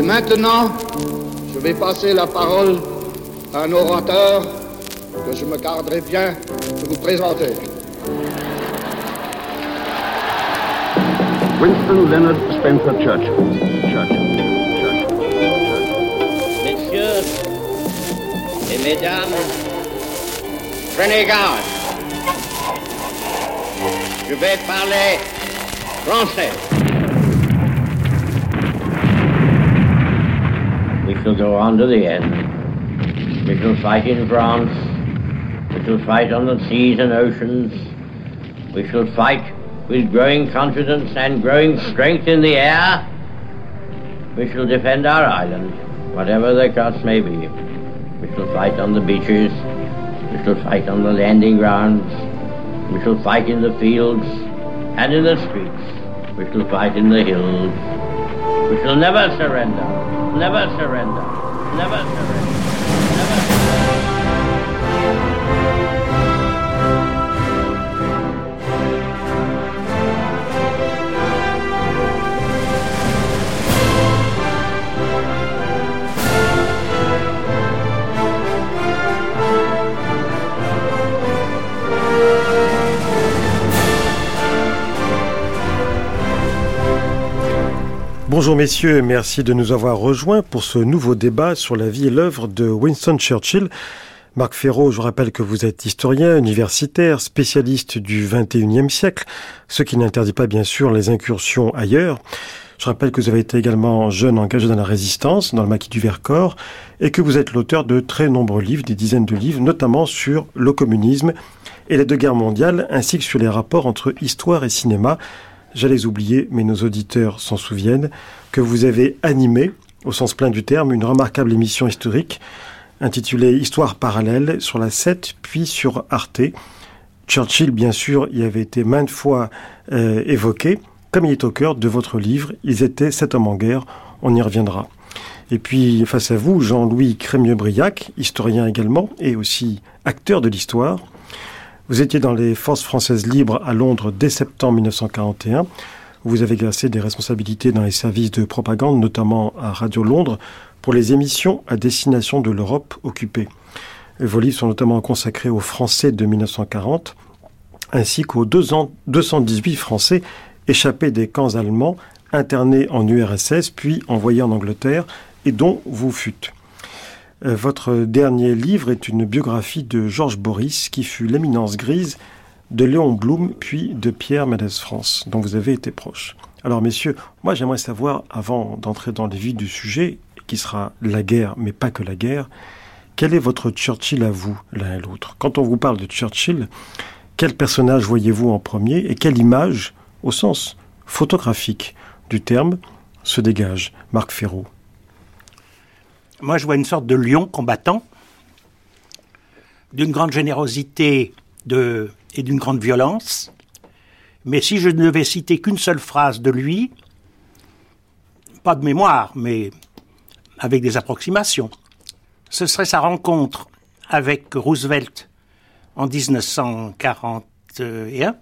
Et maintenant, je vais passer la parole à un orateur que je me garderai bien de vous présenter. Winston Leonard Spencer Churchill. Churchill. Churchill. Messieurs et mesdames, prenez garde. Je vais parler français. Go on to the end. We shall fight in France. We shall fight on the seas and oceans. We shall fight with growing confidence and growing strength in the air. We shall defend our island, whatever the cost may be. We shall fight on the beaches. We shall fight on the landing grounds. We shall fight in the fields and in the streets. We shall fight in the hills. We shall never surrender. Never surrender. Never surrender. Bonjour messieurs, merci de nous avoir rejoints pour ce nouveau débat sur la vie et l'œuvre de Winston Churchill. Marc Ferraud, je rappelle que vous êtes historien, universitaire, spécialiste du 21e siècle, ce qui n'interdit pas bien sûr les incursions ailleurs. Je rappelle que vous avez été également jeune engagé dans la résistance, dans le maquis du Vercors, et que vous êtes l'auteur de très nombreux livres, des dizaines de livres, notamment sur le communisme et les deux guerres mondiales, ainsi que sur les rapports entre histoire et cinéma. J'allais oublier, mais nos auditeurs s'en souviennent, que vous avez animé, au sens plein du terme, une remarquable émission historique intitulée Histoire parallèle sur la 7, puis sur Arte. Churchill, bien sûr, y avait été maintes fois euh, évoqué, comme il est au cœur de votre livre. Ils étaient sept hommes en guerre, on y reviendra. Et puis, face à vous, Jean-Louis Crémieux-Briac, historien également, et aussi acteur de l'histoire. Vous étiez dans les forces françaises libres à Londres dès septembre 1941. Vous avez exercé des responsabilités dans les services de propagande, notamment à Radio Londres, pour les émissions à destination de l'Europe occupée. Vos livres sont notamment consacrés aux Français de 1940, ainsi qu'aux 218 Français échappés des camps allemands, internés en URSS, puis envoyés en Angleterre, et dont vous fûtes. Euh, Votre dernier livre est une biographie de Georges Boris, qui fut l'éminence grise de Léon Blum, puis de Pierre Mendès France, dont vous avez été proche. Alors, messieurs, moi j'aimerais savoir, avant d'entrer dans le vif du sujet, qui sera la guerre, mais pas que la guerre, quel est votre Churchill à vous, l'un et l'autre? Quand on vous parle de Churchill, quel personnage voyez-vous en premier et quelle image, au sens photographique du terme, se dégage? Marc Ferraud. Moi, je vois une sorte de lion combattant, d'une grande générosité et d'une grande violence. Mais si je ne devais citer qu'une seule phrase de lui, pas de mémoire, mais avec des approximations, ce serait sa rencontre avec Roosevelt en 1941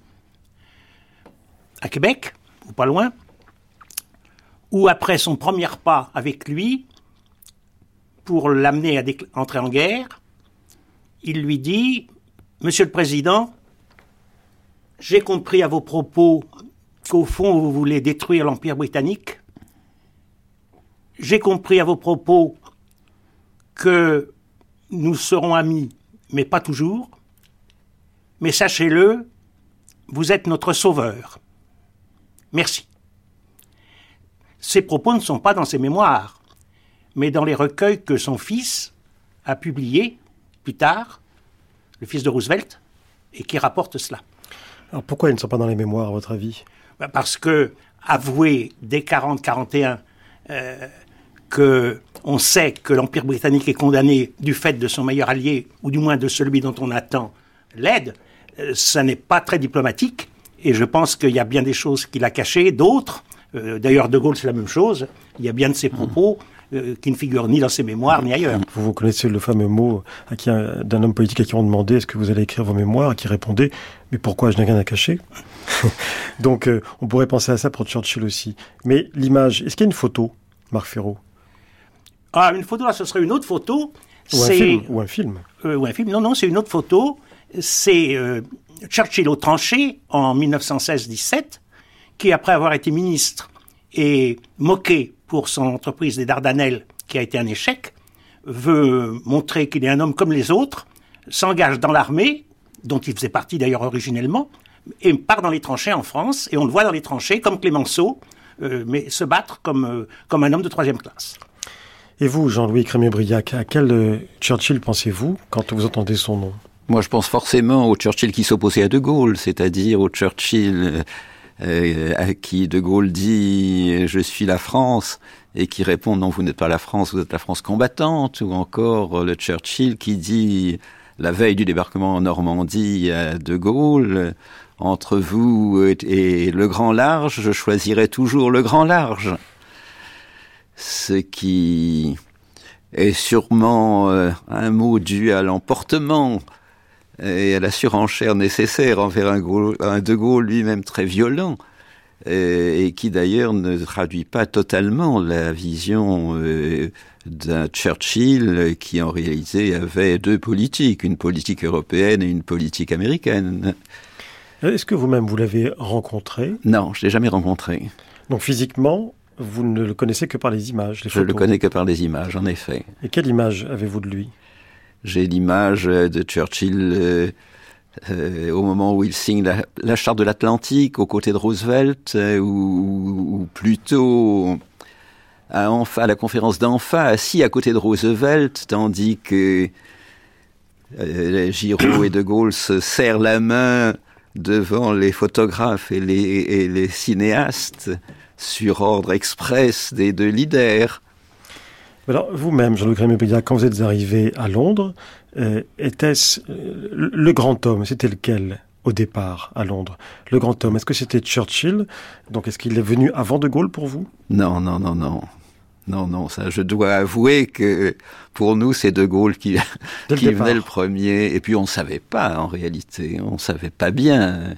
à Québec, ou pas loin, ou après son premier pas avec lui, pour l'amener à entrer en guerre, il lui dit Monsieur le Président, j'ai compris à vos propos qu'au fond vous voulez détruire l'Empire britannique. J'ai compris à vos propos que nous serons amis, mais pas toujours. Mais sachez-le, vous êtes notre sauveur. Merci. Ces propos ne sont pas dans ses mémoires, mais dans les recueils que son fils a publiés plus tard, le fils de Roosevelt, et qui rapporte cela. Alors pourquoi ils ne sont pas dans les mémoires, à votre avis? Ben, Parce que avouer dès 40-41 euh, que on sait que l'Empire britannique est condamné du fait de son meilleur allié, ou du moins de celui dont on attend l'aide, euh, ça n'est pas très diplomatique. Et je pense qu'il y a bien des choses qu'il a cachées, d'autres. euh, D'ailleurs, De Gaulle, c'est la même chose. Il y a bien de ses propos euh, qui ne figurent ni dans ses mémoires ni ailleurs. Vous, vous connaissez le fameux mot à d'un homme politique à qui on demandait est-ce que vous allez écrire vos mémoires, qui répondait mais pourquoi je n'ai rien à cacher? Donc euh, on pourrait penser à ça pour Churchill aussi. Mais l'image, est-ce qu'il y a une photo, Marc Ferraud? Ah, une photo, là, ce serait une autre photo. Ou un film, ou un film. euh, ou un film. Non, non, c'est une autre photo. C'est Churchill au tranché en 1916-17, qui, après avoir été ministre et moqué pour son entreprise des Dardanelles, qui a été un échec, veut montrer qu'il est un homme comme les autres, s'engage dans l'armée, dont il faisait partie d'ailleurs originellement, et part dans les tranchées en France, et on le voit dans les tranchées comme Clémenceau, euh, mais se battre comme, euh, comme un homme de troisième classe. Et vous, Jean-Louis Crémieux-Briac, à quel euh, Churchill pensez-vous quand vous entendez son nom? Moi, je pense forcément au Churchill qui s'opposait à De Gaulle, c'est-à-dire au Churchill euh, à qui De Gaulle dit « je suis la France » et qui répond « non, vous n'êtes pas la France, vous êtes la France combattante » ou encore le Churchill qui dit la veille du débarquement en Normandie à De Gaulle « entre vous et, le grand large, je choisirai toujours le grand large » ce qui est sûrement euh, un mot dû à l'emportement et à la surenchère nécessaire envers un, Gaulle- un De Gaulle lui-même très violent, et, et qui d'ailleurs ne traduit pas totalement la vision euh, d'un Churchill qui en réalité avait deux politiques, une politique européenne et une politique américaine. Est-ce que vous-même, vous l'avez rencontré? Non, je l'ai jamais rencontré. Donc physiquement, vous ne le connaissez que par les images, les Je le photos. connais que par les images, en effet. Et quelle image avez-vous de lui? J'ai l'image de Churchill euh, euh, au moment où il signe la, charte de l'Atlantique aux côtés de Roosevelt, euh, ou, plutôt à, à la conférence d'Anfa, assis à côté de Roosevelt, tandis que euh, Giraud et De Gaulle se serrent la main devant les photographes et les cinéastes sur ordre express des deux leaders. Alors, vous-même, Jean-Luc Crémieux-Briac, quand vous êtes arrivé à Londres, euh, était-ce euh, le grand homme C'était lequel au départ à Londres? Le grand homme, est-ce que c'était Churchill? Donc, est-ce qu'il est venu avant De Gaulle pour vous? Non, non, non, non. Non, non, ça, je dois avouer que pour nous, c'est De Gaulle qui, le qui venait le premier. Et puis, on savait pas, en réalité. On savait pas bien.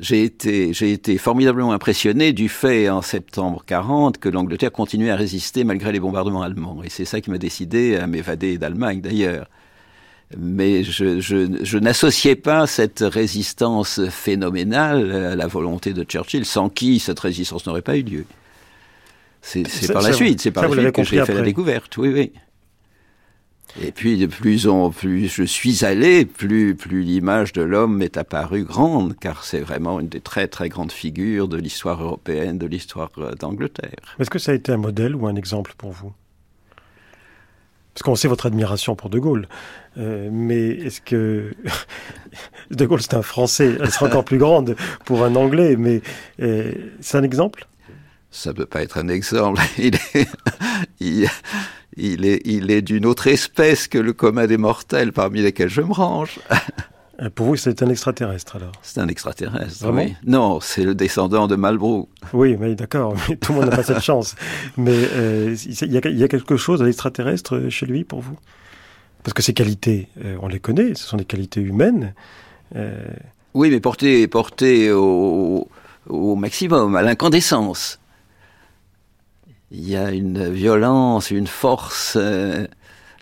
J'ai été, j'ai été formidablement impressionné du fait, en septembre 40, que l'Angleterre continuait à résister malgré les bombardements allemands. Et c'est ça qui m'a décidé à m'évader d'Allemagne, d'ailleurs. Mais je, je, je n'associais pas cette résistance phénoménale à la volonté de Churchill, sans qui cette résistance n'aurait pas eu lieu. C'est par la suite, c'est par ça, la suite que j'ai fait la découverte, oui, oui. Et puis, plus en plus je suis allé, plus, plus l'image de l'homme m'est apparue grande, car c'est vraiment une des très très grandes figures de l'histoire européenne, de l'histoire euh, d'Angleterre. Est-ce que ça a été un modèle ou un exemple pour vous? Parce qu'on sait votre admiration pour De Gaulle. Euh, mais est-ce que... de Gaulle, c'est un Français. Elle sera encore plus grande pour un Anglais. Mais euh, c'est un exemple? Ça peut pas être un exemple. Il est, il, il est, il est d'une autre espèce que le commun des mortels parmi lesquels je me range. Euh, Pour vous, c'est un extraterrestre alors? C'est un extraterrestre. Vraiment? oui. Non, c'est le descendant de Malbrou. Oui, mais d'accord. Mais tout le monde n'a pas cette chance. Mais euh, il y, a, il y a quelque chose à l'extraterrestre chez lui pour vous? Parce que ses qualités, euh, on les connaît. Ce sont des qualités humaines. Euh, Oui, mais porté, porté au, au maximum, à l'incandescence. Il y a une violence, une force, euh,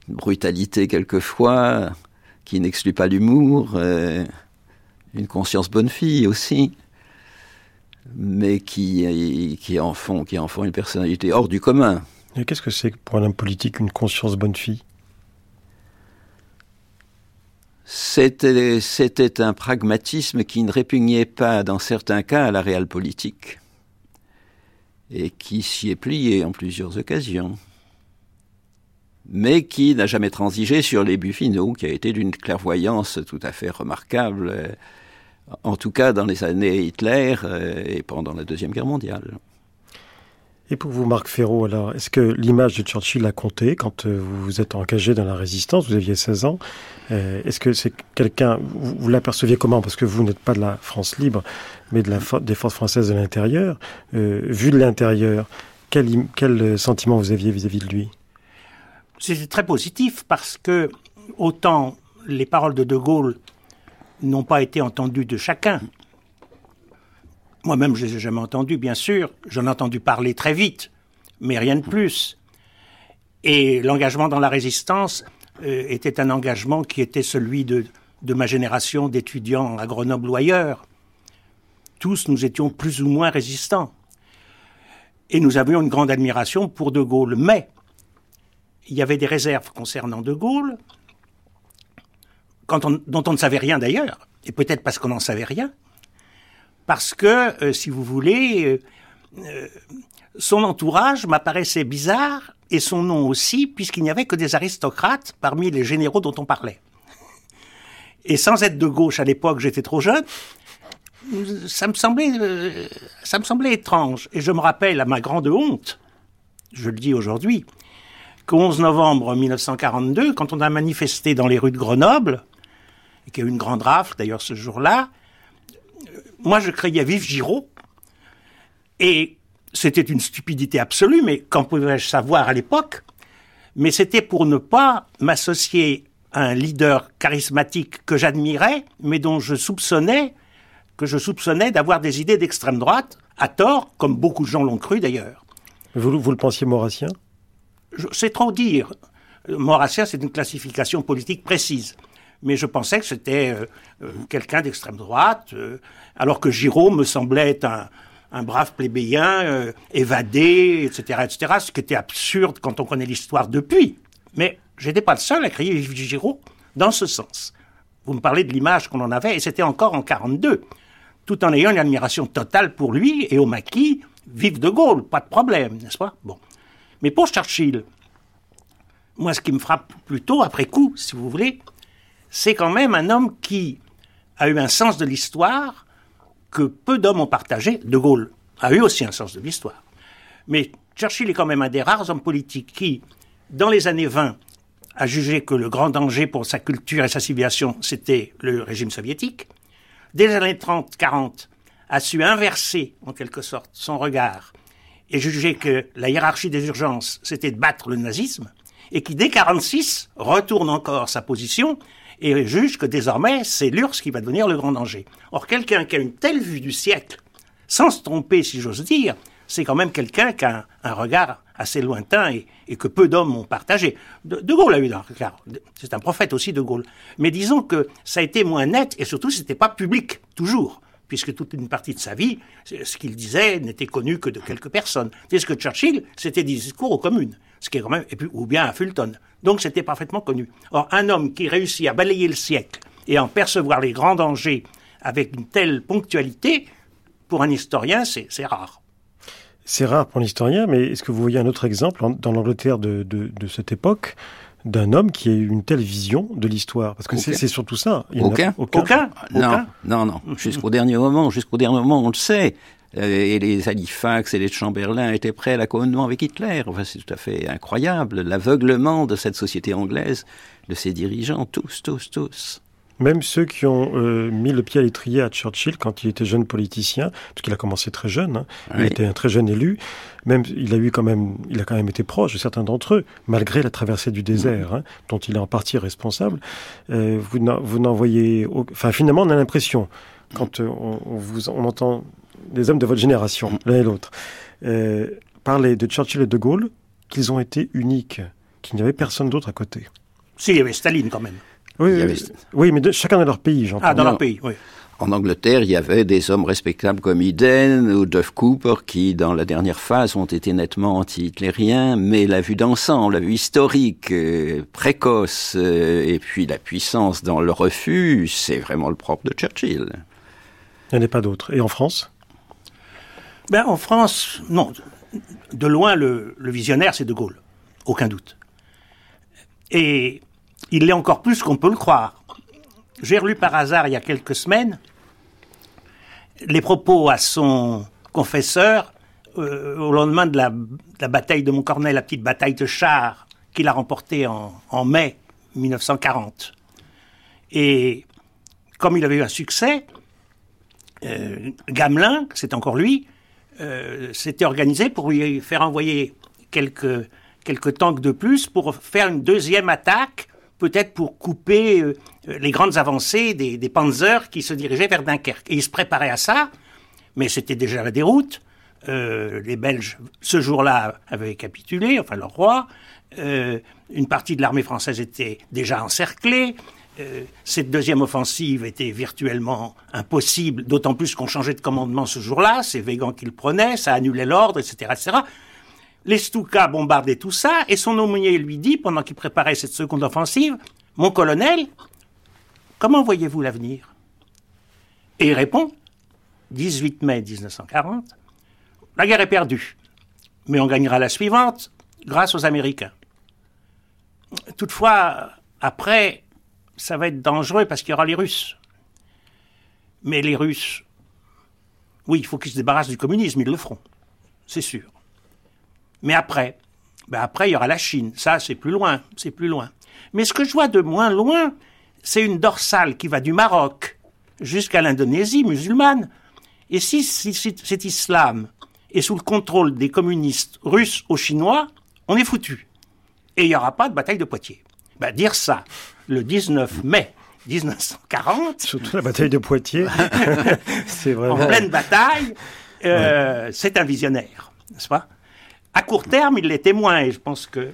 une brutalité quelquefois, qui n'exclut pas l'humour, euh, une conscience bonne fille aussi, mais qui, qui, en font, qui en font une personnalité hors du commun. et Qu'est-ce que c'est pour un homme politique une conscience bonne fille? C'était, c'était un pragmatisme qui ne répugnait pas, dans certains cas, à la réelle politique, et qui s'y est plié en plusieurs occasions, mais qui n'a jamais transigé sur les buts finaux, qui a été d'une clairvoyance tout à fait remarquable, euh, en tout cas dans les années Hitler euh, et pendant la Deuxième Guerre mondiale. Et pour vous, Marc Ferraud, alors, est-ce que l'image de Churchill a compté quand euh, vous vous êtes engagé dans la résistance Vous aviez 16 ans. Euh, est-ce que c'est quelqu'un, vous, l'aperceviez comment? Parce que vous n'êtes pas de la France libre, mais de des forces françaises de l'intérieur. Euh, vu de l'intérieur, quel, quel sentiment vous aviez vis-à-vis de lui? C'était très positif parce que autant les paroles de De Gaulle n'ont pas été entendues de chacun. Moi-même, je les ai jamais entendues, bien sûr. J'en ai entendu parler très vite, mais rien de plus. Et l'engagement dans la résistance euh, était un engagement qui était celui de, ma génération d'étudiants à Grenoble ou ailleurs. Tous, nous étions plus ou moins résistants. Et nous avions une grande admiration pour De Gaulle. Mais il y avait des réserves concernant De Gaulle, dont on ne savait rien d'ailleurs, et peut-être parce qu'on n'en savait rien, parce que, euh, si vous voulez, euh, euh, son entourage m'apparaissait bizarre, et son nom aussi, puisqu'il n'y avait que des aristocrates parmi les généraux dont on parlait. Et sans être de gauche à l'époque, j'étais trop jeune, ça me semblait, ça me semblait étrange. Et je me rappelle à ma grande honte, je le dis aujourd'hui, qu'au 11 novembre 1942, quand on a manifesté dans les rues de Grenoble, et qu'il y a eu une grande rafle d'ailleurs ce jour-là, moi je criais vive Giraud, et c'était une stupidité absolue, mais qu'en pouvais-je savoir à l'époque? Mais c'était pour ne pas m'associer à un leader charismatique que j'admirais, mais dont je soupçonnais que je soupçonnais d'avoir des idées d'extrême droite, à tort, comme beaucoup de gens l'ont cru d'ailleurs. Vous, vous le pensiez maurassien? C'est trop dire. Maurrassien, c'est une classification politique précise. Mais je pensais que c'était euh, euh, quelqu'un d'extrême droite, euh, alors que Giraud me semblait être un, brave plébéien, évadé, etc., etc., ce qui était absurde quand on connaît l'histoire depuis. Mais j'étais pas le seul à crier Vive Giraud dans ce sens. Vous me parlez de l'image qu'on en avait, et c'était encore en 42, tout en ayant une admiration totale pour lui et au maquis, vive de Gaulle, pas de problème, n'est-ce pas? Bon. Mais pour Churchill, moi, ce qui me frappe plutôt après coup, si vous voulez, c'est quand même un homme qui a eu un sens de l'histoire que peu d'hommes ont partagé. De Gaulle a eu aussi un sens de l'histoire. Mais Churchill est quand même un des rares hommes politiques qui, dans les années 20, a jugé que le grand danger pour sa culture et sa civilisation, c'était le régime soviétique. Dès les années 30-40, a su inverser, en quelque sorte, son regard et juger que la hiérarchie des urgences, c'était de battre le nazisme, et qui, dès 46, retourne encore sa position et juge que désormais, c'est l'URSS qui va devenir le grand danger. Or, quelqu'un qui a une telle vue du siècle, sans se tromper, si j'ose dire, c'est quand même quelqu'un qui a un, regard assez lointain et, et que peu d'hommes ont partagé. De, de Gaulle a eu un regard. C'est un prophète aussi, De Gaulle. Mais disons que ça a été moins net et surtout, c'était pas public, toujours puisque toute une partie de sa vie, ce qu'il disait n'était connu que de quelques personnes. Tandis que Churchill, c'était des discours aux communes, ce qui est quand même, ou bien à Fulton. Donc c'était parfaitement connu. Or, un homme qui réussit à balayer le siècle et à en percevoir les grands dangers avec une telle ponctualité, pour un historien, c'est rare. C'est rare pour l'historien, mais est-ce que vous voyez un autre exemple dans l'Angleterre de cette époque d'un homme qui a eu une telle vision de l'histoire Parce que c'est surtout ça. Il Aucun. Aucun Non, non, non. Jusqu'au dernier moment, jusqu'au dernier moment, on le sait. Euh, et les Halifax et les Chamberlain étaient prêts à l'accommodement avec Hitler. Enfin, c'est tout à fait incroyable. L'aveuglement de cette société anglaise, de ses dirigeants, tous, tous, tous. Même ceux qui ont euh, mis le pied à l'étrier à Churchill quand il était jeune politicien, parce qu'il a commencé très jeune, hein, il était un très jeune élu. Même il a eu quand même, il a quand même été proche de certains d'entre eux, malgré la traversée du désert, hein, dont il est en partie responsable. Euh, vous n'en- vous n'en voyez, au- enfin finalement on a l'impression quand euh, on, on vous, on entend des hommes de votre génération, l'un et l'autre, euh, parler de Churchill et de Gaulle, qu'ils ont été uniques, qu'il n'y avait personne d'autre à côté. Si, il y avait Staline quand même. Oui, oui, avait- oui, mais de, chacun dans leur pays, j'entends. Ah, dans leur pays, oui. En Angleterre, il y avait des hommes respectables comme Eden ou Duff Cooper qui, dans la dernière phase, ont été nettement anti-hitlériens, mais la vue d'ensemble, la vue historique, euh, précoce, euh, et puis la puissance dans le refus, c'est vraiment le propre de Churchill. Il n'y en a pas d'autres. Et en France? Ben, en France, non. De loin, le, le visionnaire, c'est De Gaulle. Aucun doute. Et il l'est encore plus qu'on peut le croire. J'ai relu par hasard, il y a quelques semaines, les propos à son confesseur euh, au lendemain de la, bataille de Montcornet, la petite bataille de chars qu'il a remportée en, en mai 1940. Et comme il avait eu un succès, euh, Gamelin, c'est encore lui, euh, s'était organisé pour lui faire envoyer quelques, quelques tanks de plus pour faire une deuxième attaque, peut-être pour couper euh, les grandes avancées des, panzers qui se dirigeaient vers Dunkerque. Et il se préparait à ça, mais c'était déjà la déroute. euh, les Belges, ce jour-là, avaient capitulé, enfin leur roi. Euh, une partie de l'armée française était déjà encerclée. Euh, cette deuxième offensive était virtuellement impossible, d'autant plus qu'on changeait de commandement ce jour-là. C'est Végan qui le prenait, ça annulait l'ordre, etc., etc. Les Stuka bombardaient tout ça, et son aumônier lui dit, pendant qu'il préparait cette seconde offensive, Mon colonel, comment voyez-vous l'avenir? Et il répond, 18 mai 1940, la guerre est perdue, mais on gagnera la suivante grâce aux Américains. Toutefois, après, ça va être dangereux parce qu'il y aura les Russes. Mais les Russes, oui, il faut qu'ils se débarrassent du communisme, ils le feront, c'est sûr. Mais après, ben après, il y aura la Chine. Ça, c'est plus loin, c'est plus loin. Mais ce que je vois de moins loin, c'est une dorsale qui va du Maroc jusqu'à l'Indonésie musulmane. Et si, si cet islam est sous le contrôle des communistes russes ou chinois, on est foutu. Et il n'y aura pas de bataille de Poitiers. Ben, dire ça le 19 mai 1940. Surtout la bataille de Poitiers. c'est vraiment. En pleine bataille, euh, c'est un visionnaire, n'est-ce pas? À court terme, il l'est témoin, et je pense que.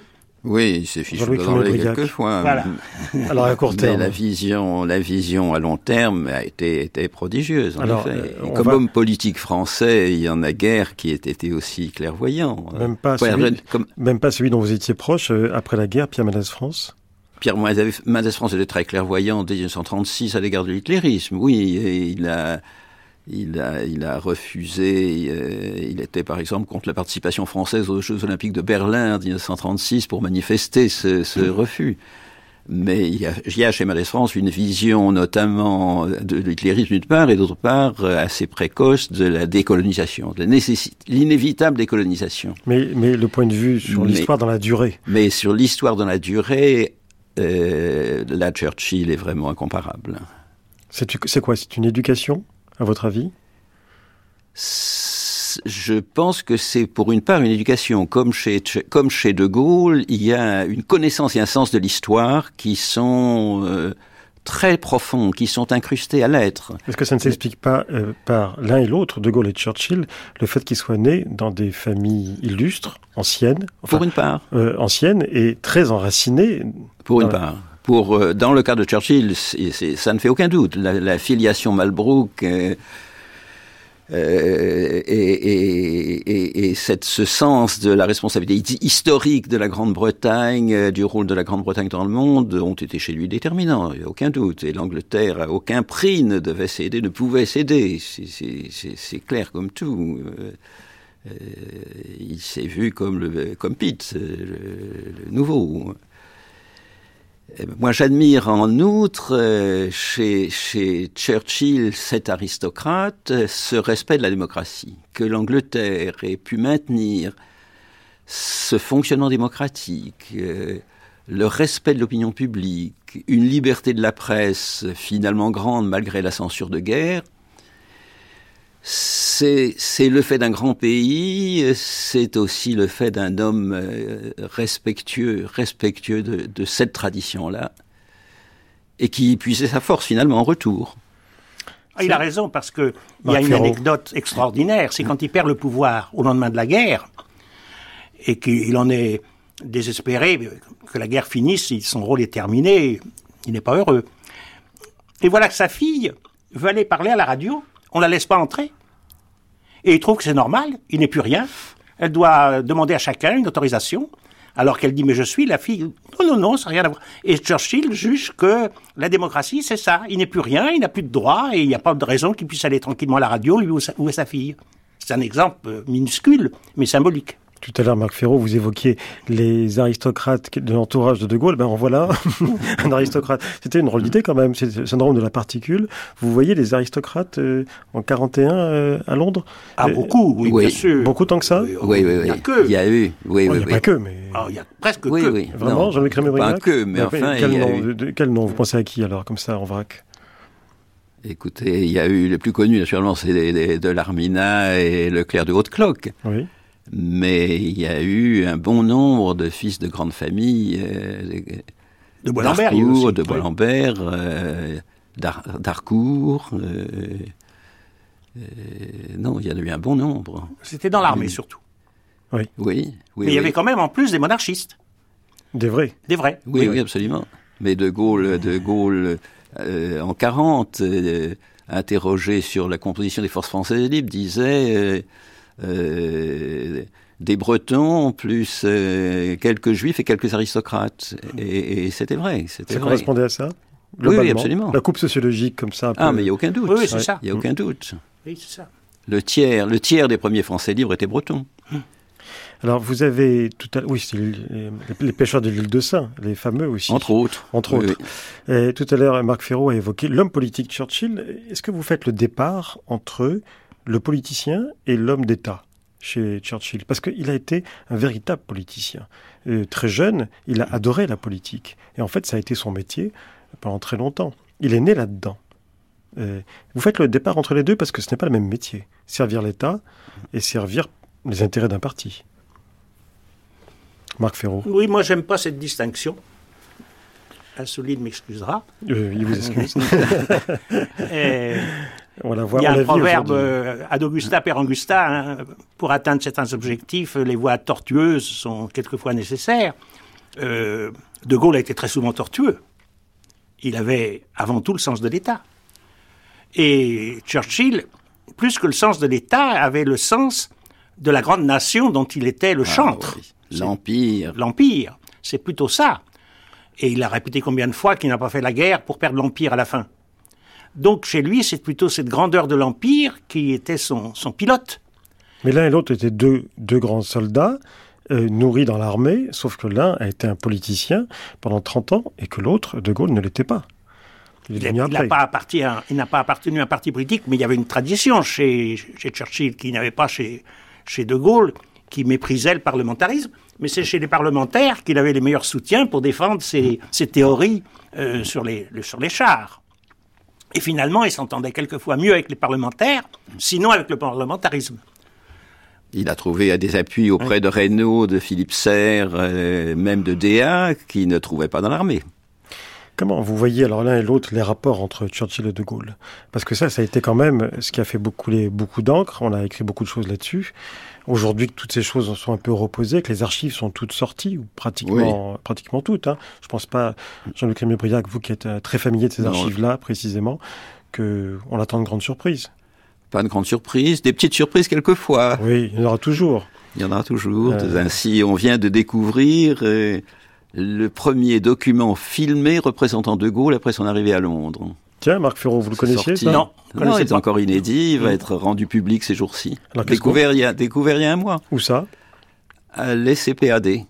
Oui, il s'est fichu de quelquefois. Voilà. Alors à court terme. Mais la vision, la vision à long terme a été, été prodigieuse, en Alors, effet. Euh, comme homme politique français, il y en a guère qui ait été aussi clairvoyant. Même pas, celui, comme... même pas celui dont vous étiez proche euh, après la guerre, Pierre Mendès France Pierre Mendès France était très clairvoyant dès 1936 à l'égard de l'hitlérisme. Oui, et il a, il a, il a refusé, euh, il était par exemple contre la participation française aux Jeux Olympiques de Berlin en 1936 pour manifester ce, ce mmh. refus. Mais il y, a, il y, a, chez Mendès France une vision notamment de l'hitlérisme d'une part et d'autre part assez précoce de la décolonisation, de l'inévitable décolonisation. Mais, mais le point de vue sur l'histoire dans la durée. Mais sur l'histoire dans la durée, euh, la Churchill est vraiment incomparable. C'est quoi? C'est une éducation, à votre avis? Je pense que c'est pour une part une éducation. Comme chez, comme chez De Gaulle, il y a une connaissance et un sens de l'histoire qui sont euh, très profonds, qui sont incrustés à l'être. Est-ce que ça ne s'explique pas euh, par l'un et l'autre, De Gaulle et Churchill, le fait qu'ils soient nés dans des familles illustres, anciennes Pour une part. Euh, anciennes et très enracinées Pour une part. Euh, dans le cas de Churchill, ça ne fait aucun doute. La, filiation Malbrook... Euh, et, et, ce sens de la responsabilité historique de la Grande-Bretagne, euh, du rôle de la Grande-Bretagne dans le monde, ont été chez lui déterminants, il n'y a aucun doute. Et l'Angleterre, à aucun prix, ne devait céder, ne pouvait céder. C'est clair comme tout. Euh, il s'est vu comme Pitt, le nouveau. Moi, j'admire en outre euh, chez, Churchill, cet aristocrate, ce respect de la démocratie, que l'Angleterre ait pu maintenir ce fonctionnement démocratique, euh, le respect de l'opinion publique, une liberté de la presse finalement grande malgré la censure de guerre, c'est le fait d'un grand pays, c'est aussi le fait d'un homme euh, respectueux, respectueux de, cette tradition-là, et qui puisait sa force finalement en retour. Ah, il a raison parce que il y a une anecdote extraordinaire, c'est quand il perd le pouvoir au lendemain de la guerre et qu'il en est désespéré que la guerre finisse, son rôle est terminé, il n'est pas heureux. Et voilà que sa fille veut aller parler à la radio on la laisse pas entrer. Et il trouve que c'est normal, il n'est plus rien. Elle doit demander à chacun une autorisation. Alors qu'elle dit, mais je suis la fille. Non, non, non, ça n'a rien à voir. Et Churchill juge que la démocratie, c'est ça. Il n'est plus rien, il n'a plus de droit, et il n'y a pas de raison qu'il puisse aller tranquillement à la radio, lui ou sa fille. C'est un exemple minuscule, mais symbolique. Tout à l'heure, Marc Ferraud, vous évoquiez les aristocrates de l'entourage de De Gaulle. Ben en voilà un aristocrate. C'était une drôle d'idée quand même, c'est le syndrome de la particule. Vous voyez les aristocrates euh, en 41 euh, à Londres? Ah, beaucoup, oui, bien sûr. Beaucoup tant que ça? Oui, oui, oui. Il y a que. Il y a eu, oui, oui. Il n'y a pas que, mais... Ah, il y a presque oui, que. Oui, Vraiment, Jean-Luc Pas que, mais enfin... Quel, nom, quel nom? Vous pensez à qui alors, comme ça, en vrac? Écoutez, il y a eu les plus connus, naturellement, c'est de l'Armina et le Clerc de Haute-Cloque. Oui mais il y a eu un bon nombre de fils de grandes familles. Euh, de Bois-Lambert, de Bois-Lambert, euh, d'Harcourt. Euh, non, il y en a eu un bon nombre. C'était dans l'armée surtout. Oui, oui. Mais il y avait quand même en plus des monarchistes. Des vrais. Des vrais. Oui, oui, absolument. Mais De Gaulle, de Gaulle euh, en 40, euh, interrogé sur la composition des forces françaises libres, disait euh, des Bretons plus quelques Juifs et quelques aristocrates. Et, c'était vrai. Ça correspondait à ça oui, oui, absolument. La coupe sociologique comme ça. Ah, mais il n'y a aucun doute. Oui, c'est ça. Il n'y a aucun doute. Oui, c'est ça. Le tiers, le tiers des premiers Français libres étaient bretons. Alors, vous avez tout à oui, c'est les, pêcheurs de l'île de Saint, les fameux aussi. Entre autres. Entre autres. Et tout à l'heure, Marc Ferraud a évoqué l'homme politique Churchill. Est-ce que vous faites le départ entre le politicien et l'homme d'État chez Churchill Parce qu'il a été un véritable politicien. Euh, très jeune, il a adoré la politique. Et en fait, ça a été son métier pendant très longtemps. Il est né là-dedans. Euh, vous faites le départ entre les deux parce que ce n'est pas le même métier. Servir l'État et servir les intérêts d'un parti. Marc Ferraud. Oui, moi, j'aime pas cette distinction. Assouline m'excusera. Euh, il vous excuse. on la voit, il y a un proverbe euh, ad Augusta per Angusta. Hein, pour atteindre certains objectifs, les voies tortueuses sont quelquefois nécessaires. Euh, de Gaulle a été très souvent tortueux. Il avait avant tout le sens de l'État. Et Churchill, plus que le sens de l'État, avait le sens de la grande nation dont il était le ah chantre. L'Empire. L'Empire, c'est plutôt ça. Et il a répété combien de fois qu'il n'a pas fait la guerre pour perdre l'Empire à la fin? Donc chez lui, c'est plutôt cette grandeur de l'Empire qui était son, pilote. Mais l'un et l'autre étaient deux, deux grands soldats. Euh, nourris dans l'armée, sauf que l'un a été un politicien pendant 30 ans et que l'autre, De Gaulle, ne l'était pas. Il n'a pas, appartenu à un parti politique, mais il y avait une tradition chez, chez Churchill qui n'avait pas chez, chez De Gaulle, qui méprisait le parlementarisme, mais c'est chez les parlementaires qu'il avait les meilleurs soutiens pour défendre ses, théories euh, sur, les, sur les chars. Et finalement, il s'entendait quelquefois mieux avec les parlementaires, sinon avec le parlementarisme. Il a trouvé des appuis auprès de Reynaud, de Philippe Serre, euh, même de Déa, qui ne trouvaient pas dans l'armée. Comment vous voyez alors l'un et l'autre les rapports entre Churchill et De Gaulle? Parce que ça, ça a été quand même ce qui a fait beaucoup, beaucoup d'encre. On a écrit beaucoup de choses là-dessus. Aujourd'hui, que toutes ces choses sont un peu reposées, que les archives sont toutes sorties, ou pratiquement, pratiquement toutes. Hein. Je pense pas, Jean-Luc Rémy-Briac, vous qui êtes euh, très familier de ces archives-là, précisément, qu'on attend de grandes surprises. Pas de grandes surprises, des petites surprises quelquefois. Oui, il y en aura toujours. Il y en aura toujours. Euh. Ainsi, on vient de découvrir euh, le premier document filmé représentant De Gaulle après son arrivée à Londres. Tiens, Marc Ferraud, vous le connaissiez ça Non. Non, c'est encore inédit, il va être rendu public ces jours-ci. Découvert, il y a, découvert il y a un mois. Où ça? À l'ECPAD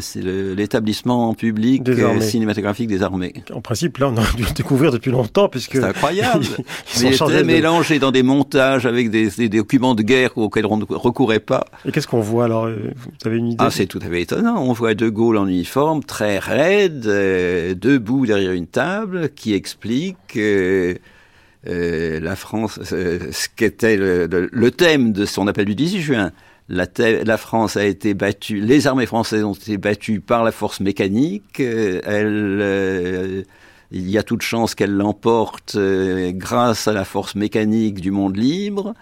c'est l'établissement public euh, cinématographique des armées. En principe, là, on a dû le découvrir depuis longtemps, puisque... C'est incroyable Mais était mélangé dans des montages avec des, documents de guerre auxquels on ne recourait pas. Et qu'est-ce qu'on voit, alors euh, Vous avez une idée Ah, c'est tout à fait étonnant. On voit De Gaulle en uniforme, très raide, euh, debout derrière une table, qui explique... la France, ce qu'était le, le, thème de son appel du 18 juin, la, France a été battue, les armées françaises ont été battues par la force mécanique. Euh, euh, il y a toute chance qu'elle l'emporte euh, grâce à la force mécanique du monde libre.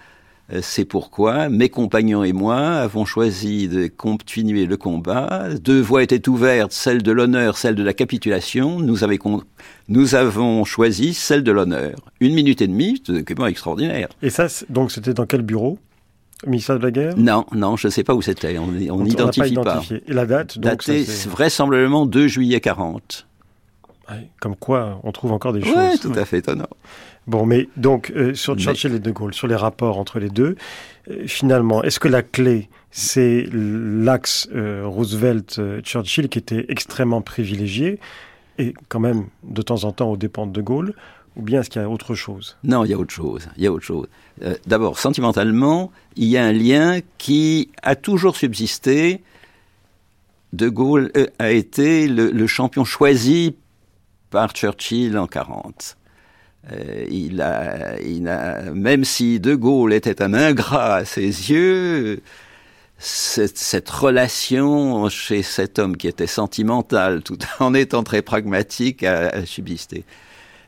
C'est pourquoi mes compagnons et moi avons choisi de continuer le combat. Deux voies étaient ouvertes, celle de l'honneur, celle de la capitulation. Nous, nous avons choisi celle de l'honneur. Une minute et demie, c'est un document extraordinaire. Et ça, donc c'était dans quel bureau? Ministère de la Guerre Non, non, je ne sais pas où c'était. On n'identifie pas, pas. Et la date donc, Datée vraisemblablement 2 juillet 40. comme quoi, on trouve encore des choses. Oui, tout à fait étonnant. Bon, mais donc, euh, sur Churchill et De Gaulle, sur les rapports entre les deux, euh, finalement, est-ce que la clé, c'est l'axe euh, Roosevelt-Churchill qui était extrêmement privilégié, et quand même, de temps en temps, aux dépens de De Gaulle, ou bien est-ce qu'il y a autre chose? Non, il y a autre chose. Il y a autre chose. Euh, d'abord, sentimentalement, il y a un lien qui a toujours subsisté. De Gaulle euh, a été le, champion choisi par Churchill en 40. Euh, il a, a, même si De Gaulle était un ingrat à ses yeux, cette, relation chez cet homme qui était sentimental tout en étant très pragmatique a subsisté.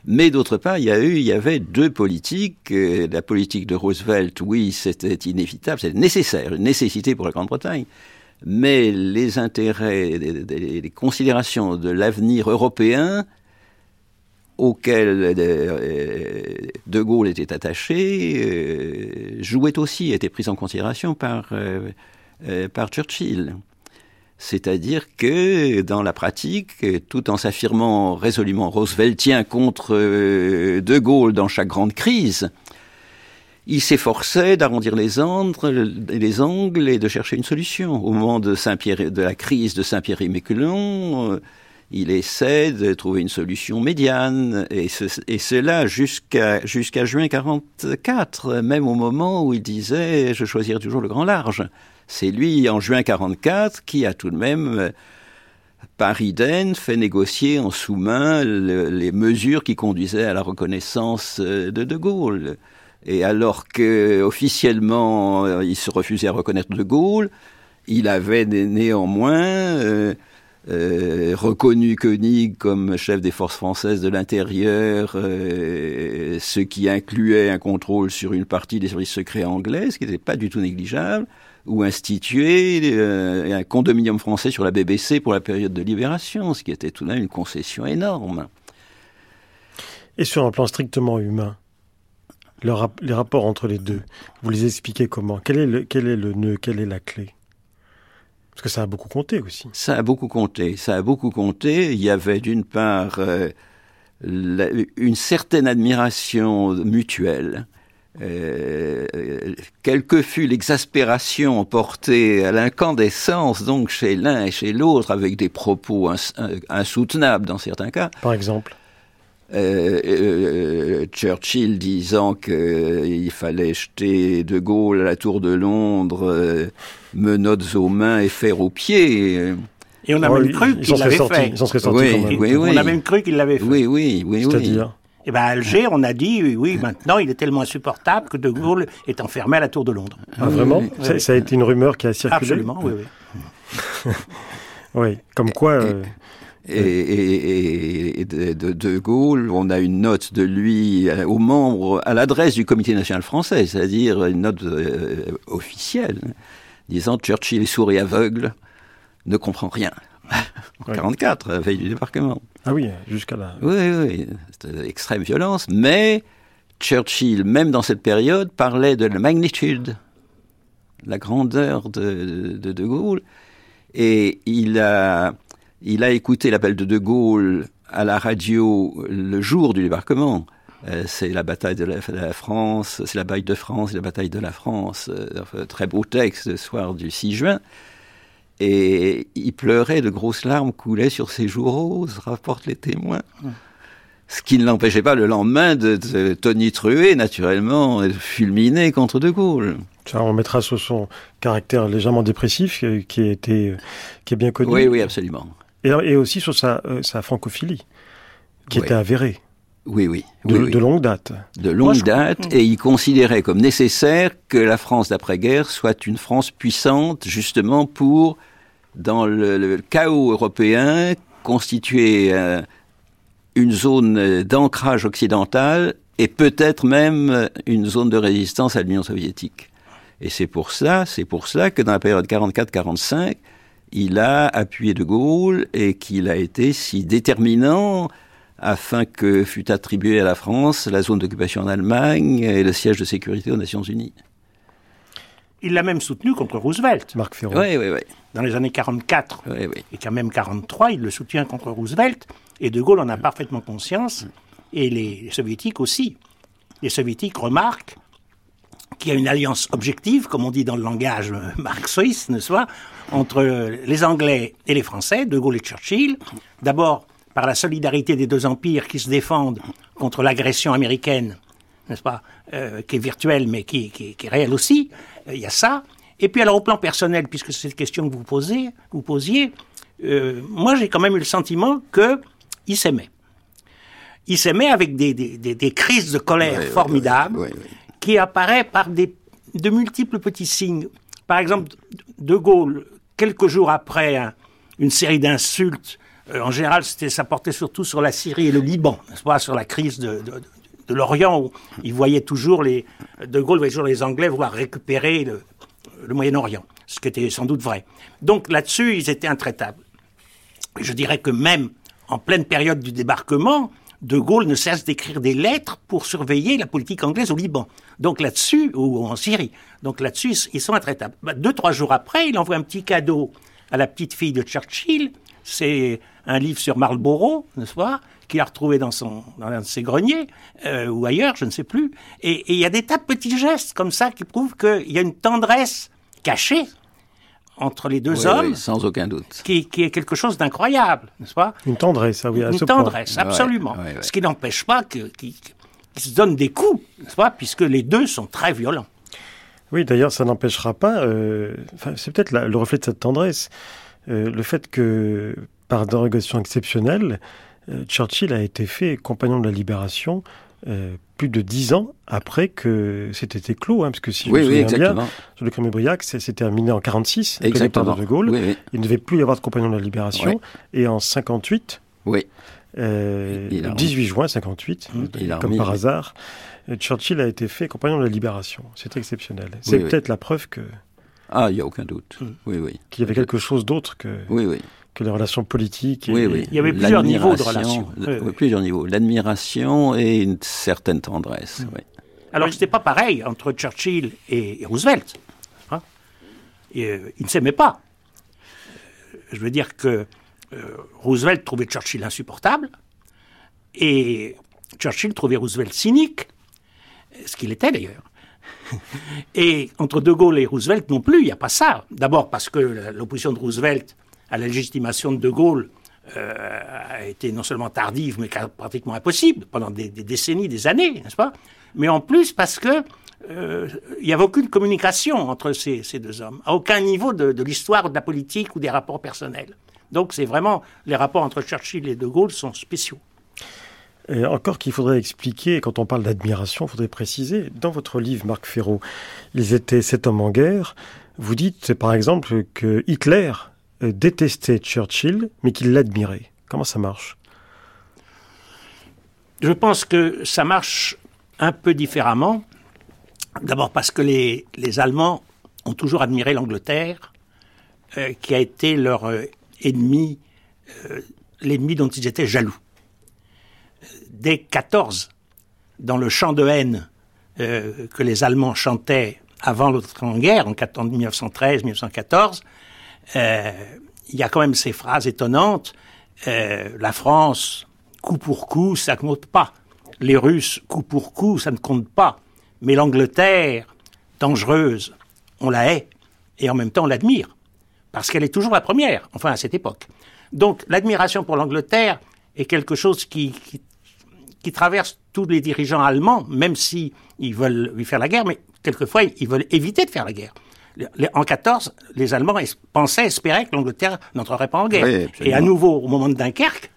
Mais d'autre part, il y avait deux politiques. Euh, la politique de Roosevelt, oui, c'était inévitable, c'était nécessaire, une nécessité pour la Grande-Bretagne. Mais les intérêts, les, considérations de l'avenir européen auxquels euh, De Gaulle était attaché euh, jouaient aussi, étaient pris en considération par, par Churchill. C'est-à-dire que dans la pratique, tout en s'affirmant résolument rooseveltien contre euh, De Gaulle dans chaque grande crise, il s'efforçait d'arrondir les angles, les angles et de chercher une solution. Au moment de la crise de Saint-Pierre-et-Miquelon, euh, il essaie de trouver une solution médiane, et, cela jusqu'à jusqu'à juin 44, même au moment où il disait « je choisirai toujours le grand large ». C'est lui, en juin 44, qui a tout de même, euh, par Iden, fait négocier en sous-main les mesures qui conduisaient à la reconnaissance euh, de De Gaulle. Et alors que officiellement euh, il se refusait à reconnaître De Gaulle, il avait néanmoins reconnu Koenig comme chef des forces françaises de l'intérieur, ce qui incluait un contrôle sur une partie des services secrets anglais, ce qui n'était pas du tout négligeable ou instituer euh, un condominium français sur la BBC pour la période de libération, ce qui était tout de même une concession énorme. Et sur un plan strictement humain, les rapports entre les deux, vous les expliquez comment? Quel est, le, quel est le nœud, quelle est la clé? Parce que ça a beaucoup compté aussi. Ça a beaucoup compté, ça a beaucoup compté. Il y avait d'une part euh, une certaine admiration mutuelle euh, quelle que fût l'exaspération portée à l'incandescence donc chez l'un et chez l'autre avec des propos insoutenables dans certains cas. Par exemple euh, euh, Churchill disant qu'il fallait jeter De Gaulle à la tour de Londres, menottes aux mains et fer aux pieds. Et on a même cru qu'il l'avait fait. On a même cru qu'il l'avait fait. Oui, oui, oui. C'est-à-dire et eh bien, Alger, on a dit, oui, maintenant, il est tellement insupportable que De Gaulle est enfermé à la Tour de Londres. Ah, vraiment ça, a été une rumeur qui a circulé Absolument, oui, oui. oui, comme quoi... Et, euh, de, de, Gaulle, on a une note de lui euh, aux membres, à l'adresse du Comité national français, c'est-à-dire une note euh, officielle, disant Churchill est sourd et aveugle, ne comprend rien. en 44, veille du débarquement. Ah oui, jusqu'à là. Oui, oui, c'était extrême violence, mais Churchill, même dans cette période, parlait de la magnitude, la grandeur de De, Gaulle, et il a, il a écouté l'appel de De Gaulle à la radio le jour du débarquement. Euh, c'est la bataille de la, France, c'est la bataille de France, la bataille de la France. Euh, très beau texte, le soir du 6 juin. Et il pleurait, de grosses larmes coulaient sur ses joues roses, rapportent les témoins. Ce qui ne l'empêchait pas le lendemain de, de tonitruer, naturellement, et de fulminer contre De Gaulle. Ça, on mettra sur son caractère légèrement dépressif, euh, qui, était, euh, qui est bien connu. Oui, oui, absolument. Et, aussi sur sa, euh, sa francophilie, qui était avérée. Oui, oui. De, oui, de longue date. De longue date, et il considérait comme nécessaire que la France d'après-guerre soit une France puissante, justement pour, dans le, chaos européen, constituer euh, une zone d'ancrage occidental et peut-être même une zone de résistance à l'Union soviétique. Et c'est pour ça, c'est pour cela que dans la période 44-45, il a appuyé De Gaulle et qu'il a été si déterminant afin que fût attribuée à la France la zone d'occupation en Allemagne et le siège de sécurité aux Nations Unies. Il l'a même soutenu contre Roosevelt. Marc Ferrand. Oui, oui, oui. Dans les années 44 oui, oui. et quand même 43, il le soutient contre Roosevelt. Et De Gaulle en a parfaitement conscience. Et les Soviétiques aussi. Les Soviétiques remarquent qu'il y a une alliance objective, comme on dit dans le langage marxiste, n'est-ce pas, entre les Anglais et les Français, De Gaulle et Churchill. D'abord, par la solidarité des deux empires qui se défendent contre l'agression américaine, n'est-ce pas, euh, qui est virtuelle mais qui, est réelle aussi. Euh, il y a ça. Et puis alors au plan personnel, puisque c'est cette question que vous posez, vous posiez, euh, moi j'ai quand même eu le sentiment que il s'aimait. Il s'aimait avec des, crises de colère formidables qui apparaissent par des, de multiples petits signes. Par exemple, De Gaulle, quelques jours après une série d'insultes euh, en général, ça portait surtout sur la Syrie et le Liban, pas, sur la crise de, de, de l'Orient, où il voyait toujours les, De Gaulle voyait toujours les Anglais vouloir récupérer le, le Moyen-Orient, ce qui était sans doute vrai. Donc là-dessus, ils étaient intraitables. Je dirais que même en pleine période du débarquement, De Gaulle ne cesse d'écrire des lettres pour surveiller la politique anglaise au Liban. Donc là-dessus, ou en Syrie. Donc là-dessus, ils sont intraitables. Bah, deux, trois jours après, il envoie un petit cadeau à la petite fille de Churchill. C'est un livre sur Marlborough, n'est-ce pas qu'il a retrouvé dans, son, dans un de ses greniers, euh, ou ailleurs, je ne sais plus. Et il y a des tas de petits gestes comme ça qui prouvent qu'il y a une tendresse cachée entre les deux Oui, hommes oui, sans aucun doute. qui, qui est quelque chose d'incroyable, n'est-ce pas? Une tendresse, ah oui, à Une ce point. tendresse, absolument. Ouais, ouais, ouais. Ce qui n'empêche pas que- qu'ils se donnent des coups, n'est-ce pas? Puisque les deux sont très violents. Oui, d'ailleurs, ça n'empêchera pas, euh, c'est peut-être le reflet de cette tendresse, euh, le fait que, par dérogation exceptionnelle, euh, Churchill a été fait compagnon de la libération euh, plus de dix ans après que c'était éclos, hein, parce que si je Oui, souviens bien, sur le Crémé Briac, c'est terminé en 46, avec le de Gaulle. Oui. Il ne devait plus y avoir de compagnon de la libération. Et en 58, oui. euh, Il a le 18 juin 58, Mmh. Il a comme remis, par hasard, euh, Churchill a été fait compagnon de la libération. C'est exceptionnel. C'est peut-être la preuve que Ah, il n'y a aucun doute. Mm. Oui, oui. qu'il y avait quelque chose d'autre que, Oui, oui. que les relations politiques. Et, Oui, oui. Il y avait plusieurs niveaux de relations. Oui, oui, oui. plusieurs niveaux. L'admiration et une certaine tendresse. Mm. oui. Alors, c'était pas pareil entre Churchill et, et Roosevelt. hein. Et, euh, ils ne s'aimaient pas. Euh, Je veux dire que euh, Roosevelt trouvait Churchill insupportable et Churchill trouvait Roosevelt cynique, ce qu'il était d'ailleurs. Et entre De Gaulle et Roosevelt non plus, il n'y a pas ça. D'abord parce que l'opposition de Roosevelt à la légitimation de De Gaulle euh, a été non seulement tardive, mais pratiquement impossible pendant des, décennies, des années, n'est-ce pas? Mais en plus parce que euh, il n'y avait aucune communication entre ces, deux hommes, à aucun niveau de l'histoire de la politique ou des rapports personnels. Donc c'est vraiment les rapports entre Churchill et De Gaulle sont spéciaux. Et encore qu'il faudrait expliquer, quand on parle d'admiration, il faudrait préciser. Dans votre livre, Marc Ferraud, ils étaient sept hommes en guerre. Vous dites, par exemple, que Hitler euh, détestait Churchill, mais qu'il l'admirait. Comment ça marche? Je pense que ça marche un peu différemment. D'abord parce que les, les Allemands ont toujours admiré l'Angleterre, euh, qui a été leur euh, ennemi, euh, l'ennemi dont ils étaient jaloux. Dès 14, dans le chant de haine euh, que les Allemands chantaient avant l'autre en guerre, en 1913-1914, euh, il y a quand même ces phrases étonnantes. Euh, la France, coup pour coup, ça ne compte pas. Les Russes, coup pour coup, ça ne compte pas. Mais l'Angleterre, dangereuse, on la hait et en même temps on l'admire. Parce qu'elle est toujours la première, enfin à cette époque. Donc l'admiration pour l'Angleterre est quelque chose qui, qui traverse tous les dirigeants allemands, même si ils veulent lui faire la guerre, mais quelquefois ils veulent éviter de faire la guerre. En 14, les Allemands pensaient, espéraient que l'Angleterre n'entrerait pas en guerre. Oui, et à nouveau, au moment de Dunkerque,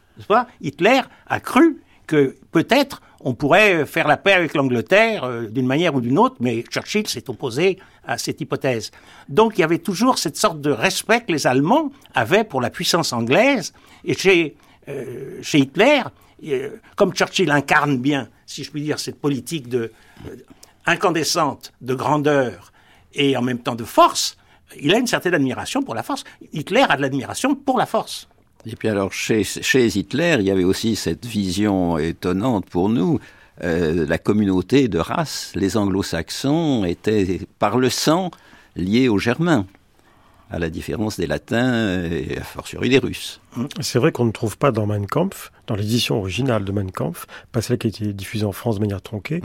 Hitler a cru que peut-être on pourrait faire la paix avec l'Angleterre euh, d'une manière ou d'une autre, mais Churchill s'est opposé à cette hypothèse. Donc il y avait toujours cette sorte de respect que les Allemands avaient pour la puissance anglaise. Et chez, euh, chez Hitler, comme Churchill incarne bien, si je puis dire, cette politique de, euh, incandescente de grandeur et en même temps de force, il a une certaine admiration pour la force. Hitler a de l'admiration pour la force. Et puis alors, chez, chez Hitler, il y avait aussi cette vision étonnante pour nous. euh, la communauté de race, les anglo-saxons étaient par le sang liés aux germains, à la différence des latins et a fortiori des russes. C'est vrai qu'on ne trouve pas dans Mein Kampf, dans l'édition originale de Mein Kampf, pas celle qui a été diffusée en France de manière tronquée,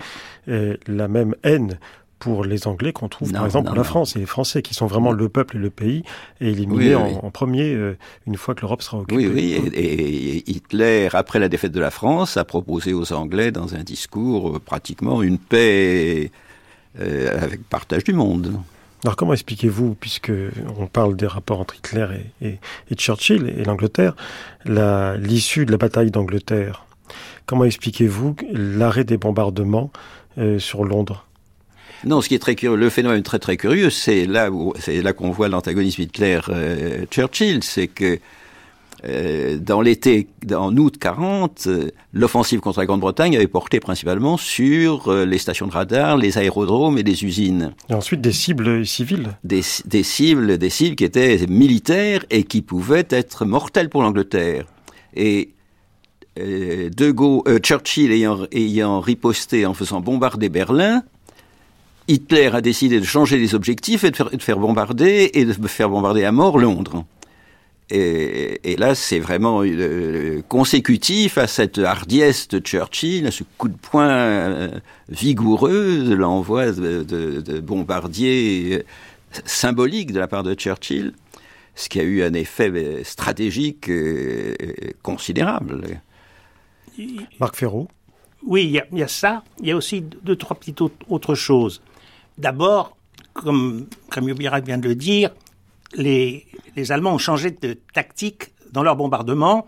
euh, la même haine pour les Anglais qu'on trouve par exemple non, pour la non. France et les Français qui sont vraiment le peuple et le pays et éliminés Oui, en, premier euh, une fois que l'Europe sera occupée. Oui, oui, et, et Hitler, après la défaite de la France, a proposé aux Anglais dans un discours euh, pratiquement une paix euh, avec partage du monde. Alors comment expliquez-vous, puisque on parle des rapports entre Hitler et, Churchill et l'Angleterre, la- l'issue de la bataille d'Angleterre? Comment expliquez-vous l'arrêt des bombardements euh, sur Londres? Non, ce qui est très curieux, le phénomène très très curieux, c'est là où c'est là qu'on voit l'antagonisme Hitler-Churchill, c'est que euh, dans l'été, en août 40, euh, l'offensive contre la Grande-Bretagne avait porté principalement sur euh, les stations de radar, les aérodromes et les usines. Et ensuite des cibles civiles. Des, des cibles, des cibles qui étaient militaires et qui pouvaient être mortelles pour l'Angleterre. Et de Gaulle, Churchill ayant, ayant riposté en faisant bombarder Berlin, Hitler a décidé de changer les objectifs et de faire, de faire bombarder et de faire bombarder à mort Londres. Et, et là, c'est vraiment euh, consécutif à cette hardiesse de Churchill, à ce coup de poing euh, vigoureux de l'envoi de, de, de bombardiers euh, symboliques de la part de Churchill, ce qui a eu un effet euh, stratégique euh, considérable. Marc Ferraud. Oui, il y, a- il y a ça. Il y a aussi deux, trois petites autres, choses. D'abord, comme Camille Birac vient de le dire, les, les Allemands ont changé de tactique dans leur bombardement,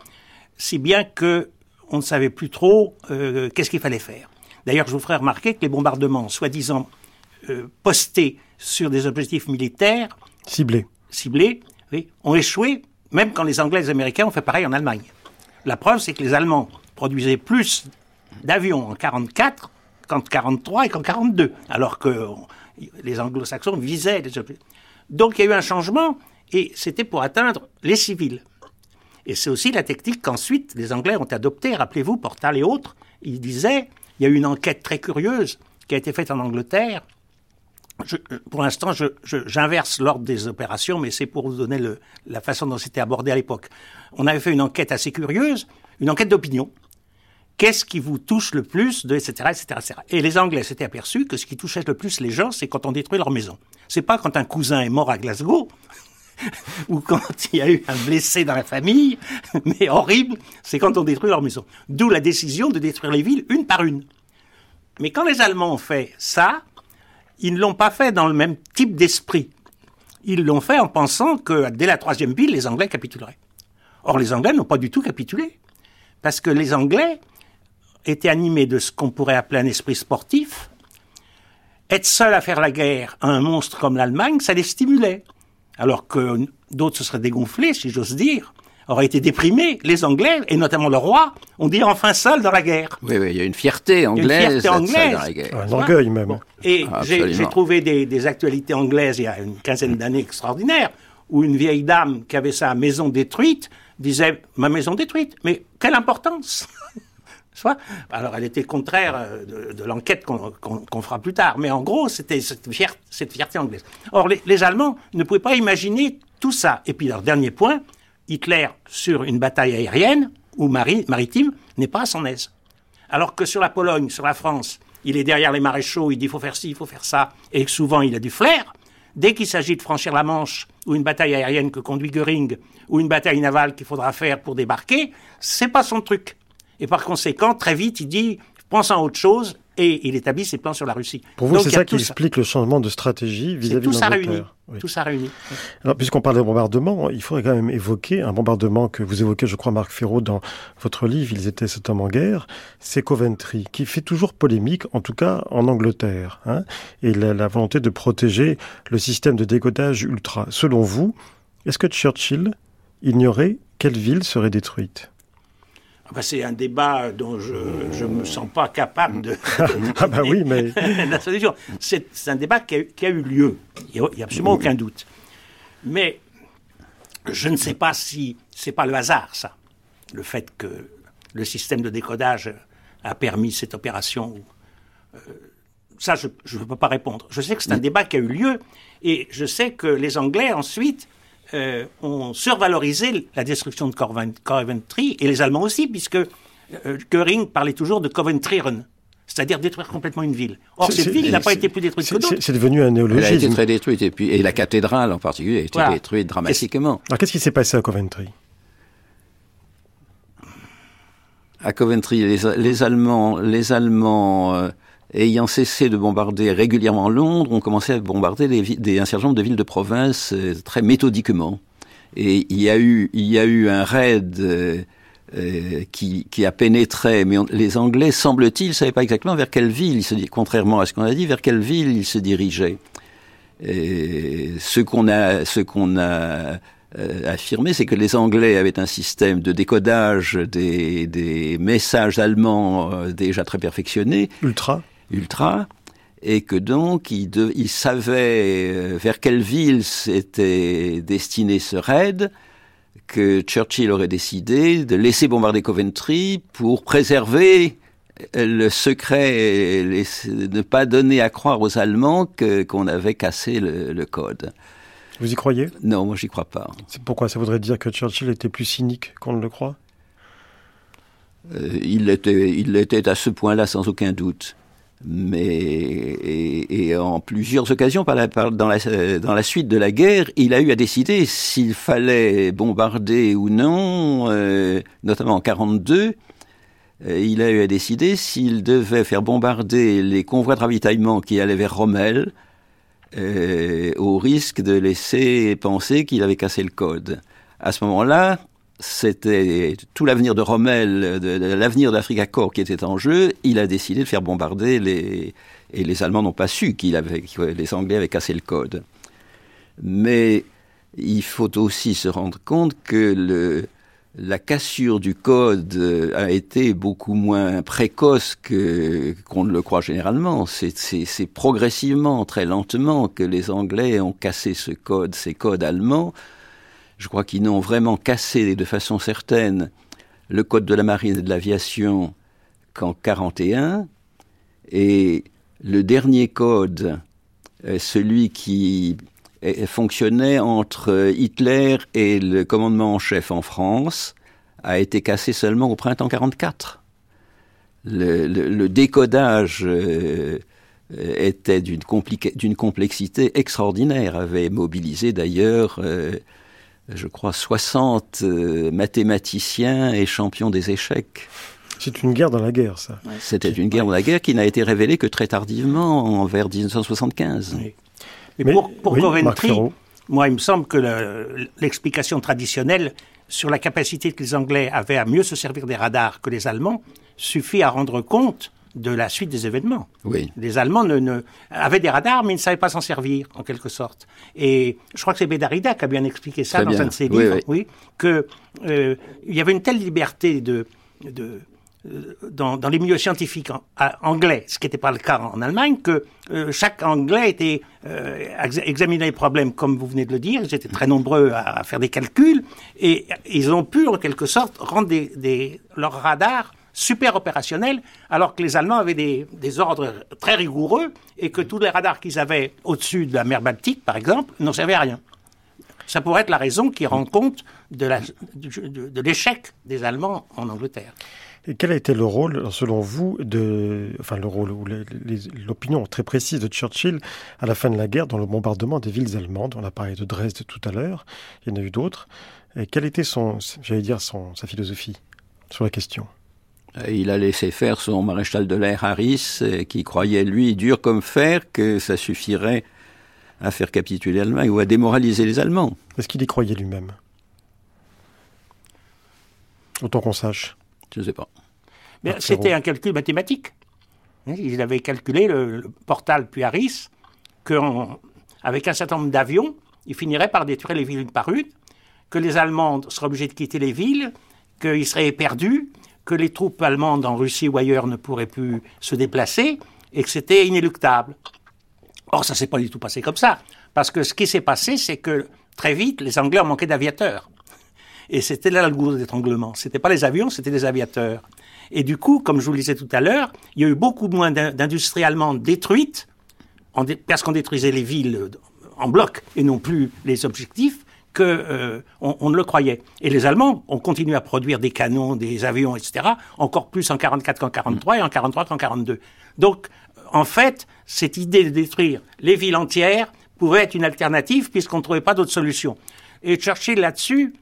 si bien que on ne savait plus trop euh, qu'est-ce qu'il fallait faire. D'ailleurs, je vous ferai remarquer que les bombardements, soi-disant euh, postés sur des objectifs militaires Ciblé. ciblés, oui, ont échoué, même quand les Anglais et les Américains ont fait pareil en Allemagne. La preuve, c'est que les Allemands produisaient plus d'avions en 44 qu'en 43 et qu'en 42, alors que les Anglo-Saxons visaient les objectifs. Donc il y a eu un changement, et c'était pour atteindre les civils. Et c'est aussi la technique qu'ensuite les Anglais ont adoptée. Rappelez-vous, Portal et autres, ils disaient, il y a eu une enquête très curieuse qui a été faite en Angleterre. Euh, pour l'instant, j'inverse l'ordre des opérations, mais c'est pour vous donner la façon dont c'était abordé à l'époque. On avait fait une enquête assez curieuse, une enquête d'opinion. Qu'est-ce qui vous touche le plus, de, etc., etc., etc. Et les Anglais s'étaient aperçus que ce qui touchait le plus les gens, c'est quand on détruit leur maison. C'est pas quand un cousin est mort à Glasgow, ou quand il y a eu un blessé dans la famille, mais horrible, c'est quand on détruit leur maison. D'où la décision de détruire les villes une par une. Mais quand les Allemands ont fait ça, ils ne l'ont pas fait dans le même type d'esprit. Ils l'ont fait en pensant que dès la troisième ville, les Anglais capituleraient. Or, les Anglais n'ont pas du tout capitulé. Parce que les Anglais étaient animés de ce qu'on pourrait appeler un esprit sportif. Être seul à faire la guerre à un monstre comme l'Allemagne, ça les stimulait. Alors que d'autres se seraient dégonflés, si j'ose dire, auraient été déprimés. Les Anglais, et notamment le roi, ont dit enfin seul dans la guerre. Oui, oui, il y a une fierté anglaise, fierté d'être seul anglaise. dans la guerre. Un orgueil même. Et Ah, j'ai trouvé des, des actualités anglaises il y a une quinzaine d'années extraordinaires, où une vieille dame qui avait sa maison détruite disait Ma maison détruite, mais quelle importance Alors elle était contraire euh, de, l'enquête qu'on fera plus tard, mais en gros c'était cette, fier- cette fierté anglaise. Or les, Allemands ne pouvaient pas imaginer tout ça. Et puis leur dernier point, Hitler sur une bataille aérienne ou mari- maritime n'est pas à son aise. Alors que sur la Pologne, sur la France, il est derrière les maréchaux, il dit il faut faire ci, il faut faire ça, et souvent il a du flair. Dès qu'il s'agit de franchir la Manche, ou une bataille aérienne que conduit Göring, ou une bataille navale qu'il faudra faire pour débarquer, c'est pas son truc. Et par conséquent, très vite, il dit pense à autre chose, et il établit ses plans sur la Russie. Pour vous, c'est ça qui explique le changement de stratégie vis-à-vis de l'Angleterre. Oui. Tout ça réuni. Alors, puisqu'on parle de bombardement, il faudrait quand même évoquer un bombardement que vous évoquez, je crois, Marc Ferraud, dans votre livre, Ils étaient cet homme en guerre, c'est Coventry, qui fait toujours polémique, en tout cas en Angleterre, hein, et la, la volonté de protéger le système de décodage ultra. Selon vous, est-ce que Churchill ignorait quelle ville serait détruite? Enfin, c'est un débat dont je ne me sens pas capable de. Ah bah oui, mais la solution. C'est un débat qui a, eu- qui a eu lieu. Il n'y a, absolument aucun doute. Mais je ne sais pas si c'est pas le hasard, ça. Le fait que le système de décodage a permis cette opération. Euh, ça, je ne peux pas répondre. Je sais que c'est un débat qui a eu lieu et je sais que les Anglais, ensuite, euh, ont survalorisé la destruction de Coventry et les Allemands aussi, puisque euh, Göring parlait toujours de Coventryren, c'est-à-dire détruire complètement une ville. Or, cette ville n'a pas été plus détruite que c'est- d'autres. c'est devenu un Elle a été néologisme. très détruite, et, puis, et la cathédrale en particulier a été Voilà. détruite dramatiquement. Alors qu'est-ce qui s'est passé à Coventry? À Coventry, les, les Allemands, les Allemands euh, ayant cessé de bombarder régulièrement Londres, ont commencé à bombarder des, des, de villes de province euh, très méthodiquement. Et il y a eu, un raid euh, euh, qui, a pénétré, mais les Anglais, semble-t-il, ne savaient pas exactement vers quelle ville, ils se, contrairement à ce qu'on a dit, vers quelle ville ils se dirigeaient. Ce qu'on a, affirmé, c'est que les Anglais avaient un système de décodage des, des messages allemands déjà très perfectionné. Ultra. Ultra. Et que donc, de, ils savaient euh, vers quelle ville s'était destiné ce raid, que Churchill aurait décidé de laisser bombarder Coventry pour préserver le secret et ne pas donner à croire aux Allemands qu'on avait cassé le, le code. Vous y croyez? Non, moi j'y crois pas. C'est pourquoi ça voudrait dire que Churchill était plus cynique qu'on ne le croit? Euh, il l'était il était à ce point-là sans aucun doute. Mais et, en plusieurs occasions, dans la suite de la guerre, il a eu à décider s'il fallait bombarder ou non, euh, notamment en 42. Euh, il a eu à décider s'il devait faire bombarder les convois de ravitaillement qui allaient vers Rommel, euh, au risque de laisser penser qu'il avait cassé le code. À ce moment-là, c'était tout l'avenir de Rommel, de, l'avenir de Corps qui était en jeu. Il a décidé de faire bombarder les et les Allemands n'ont pas su qu'il avait, que les Anglais avaient cassé le code. Mais il faut aussi se rendre compte que la cassure du code a été beaucoup moins précoce que qu'on ne le croit généralement. C'est progressivement, très lentement, que les Anglais ont cassé ce code, ces codes allemands. Je crois qu'ils n'ont vraiment cassé de façon certaine le code de la marine et de l'aviation qu'en 41. Et le dernier code, celui qui fonctionnait entre Hitler et le commandement en chef en France, a été cassé seulement au printemps 44. Le, décodage euh, était d'une complexité extraordinaire, avait mobilisé d'ailleurs, euh, je crois, 60 euh, mathématiciens et champions des échecs. C'est une guerre dans la guerre, ça. C'était une guerre dans la guerre qui n'a été révélée que très tardivement, vers 1975. Oui. Mais, pour, pour oui, Coventry, moi, il me semble que l'explication traditionnelle sur la capacité que les Anglais avaient à mieux se servir des radars que les Allemands suffit à rendre compte de la suite des événements. Oui. Les Allemands ne, ne, avaient des radars, mais ils ne savaient pas s'en servir, en quelque sorte. Et je crois que c'est Bédarida qui a bien expliqué ça Très dans bien. un de ses Oui, livres, oui. oui, que euh, il y avait une telle liberté de, de dans, dans, les milieux scientifiques en, à, anglais, ce qui n'était pas le cas en, en Allemagne, que euh, chaque Anglais était euh, examinait les problèmes comme vous venez de le dire. Ils étaient très nombreux à, à, faire des calculs et ils ont pu en quelque sorte rendre des, des, leurs radars super opérationnels, alors que les Allemands avaient des, des ordres très rigoureux et que tous les radars qu'ils avaient au-dessus de la mer Baltique, par exemple, n'en servaient à rien. Ça pourrait être la raison qui rend compte de l'échec de, de des Allemands en Angleterre. Et quel a été le rôle, selon vous, enfin le rôle ou l'opinion très précise de Churchill à la fin de la guerre dans le bombardement des villes allemandes? On a parlé de Dresde tout à l'heure, il y en a eu d'autres. Quelle était son, j'allais dire, son, sa philosophie sur la question? Il a laissé faire son maréchal de l'air Harris, qui croyait, lui, dur comme fer, que ça suffirait à faire capituler l'Allemagne ou à démoraliser les Allemands. Est-ce qu'il y croyait lui-même? Autant qu'on sache. Je ne sais pas. Mais c'était un calcul mathématique. Il avait calculé le, le Portal puis Harris qu'avec un certain nombre d'avions, il finirait par détruire les villes une par une, que les Allemands seraient obligés de quitter les villes, qu'ils seraient perdus, que les troupes allemandes en Russie ou ailleurs ne pourraient plus se déplacer, et que c'était inéluctable. Or, ça ne s'est pas du tout passé comme ça, parce que ce qui s'est passé, c'est que très vite, les Anglais ont manqué d'aviateurs. Et c'était là le goût d'étranglement. C'était pas les avions, c'était les aviateurs. Et du coup, comme je vous le disais tout à l'heure, il y a eu beaucoup moins d'industries allemandes détruites, dé parce qu'on détruisait les villes en bloc et non plus les objectifs, qu'on euh, on, ne le croyait. Et les Allemands ont continué à produire des canons, des avions, etc., encore plus en 44 qu'en 43 et en 43 qu'en 42. Donc, en fait, cette idée de détruire les villes entières pouvait être une alternative puisqu'on ne trouvait pas d'autre solution. Et Churchill, là-dessus,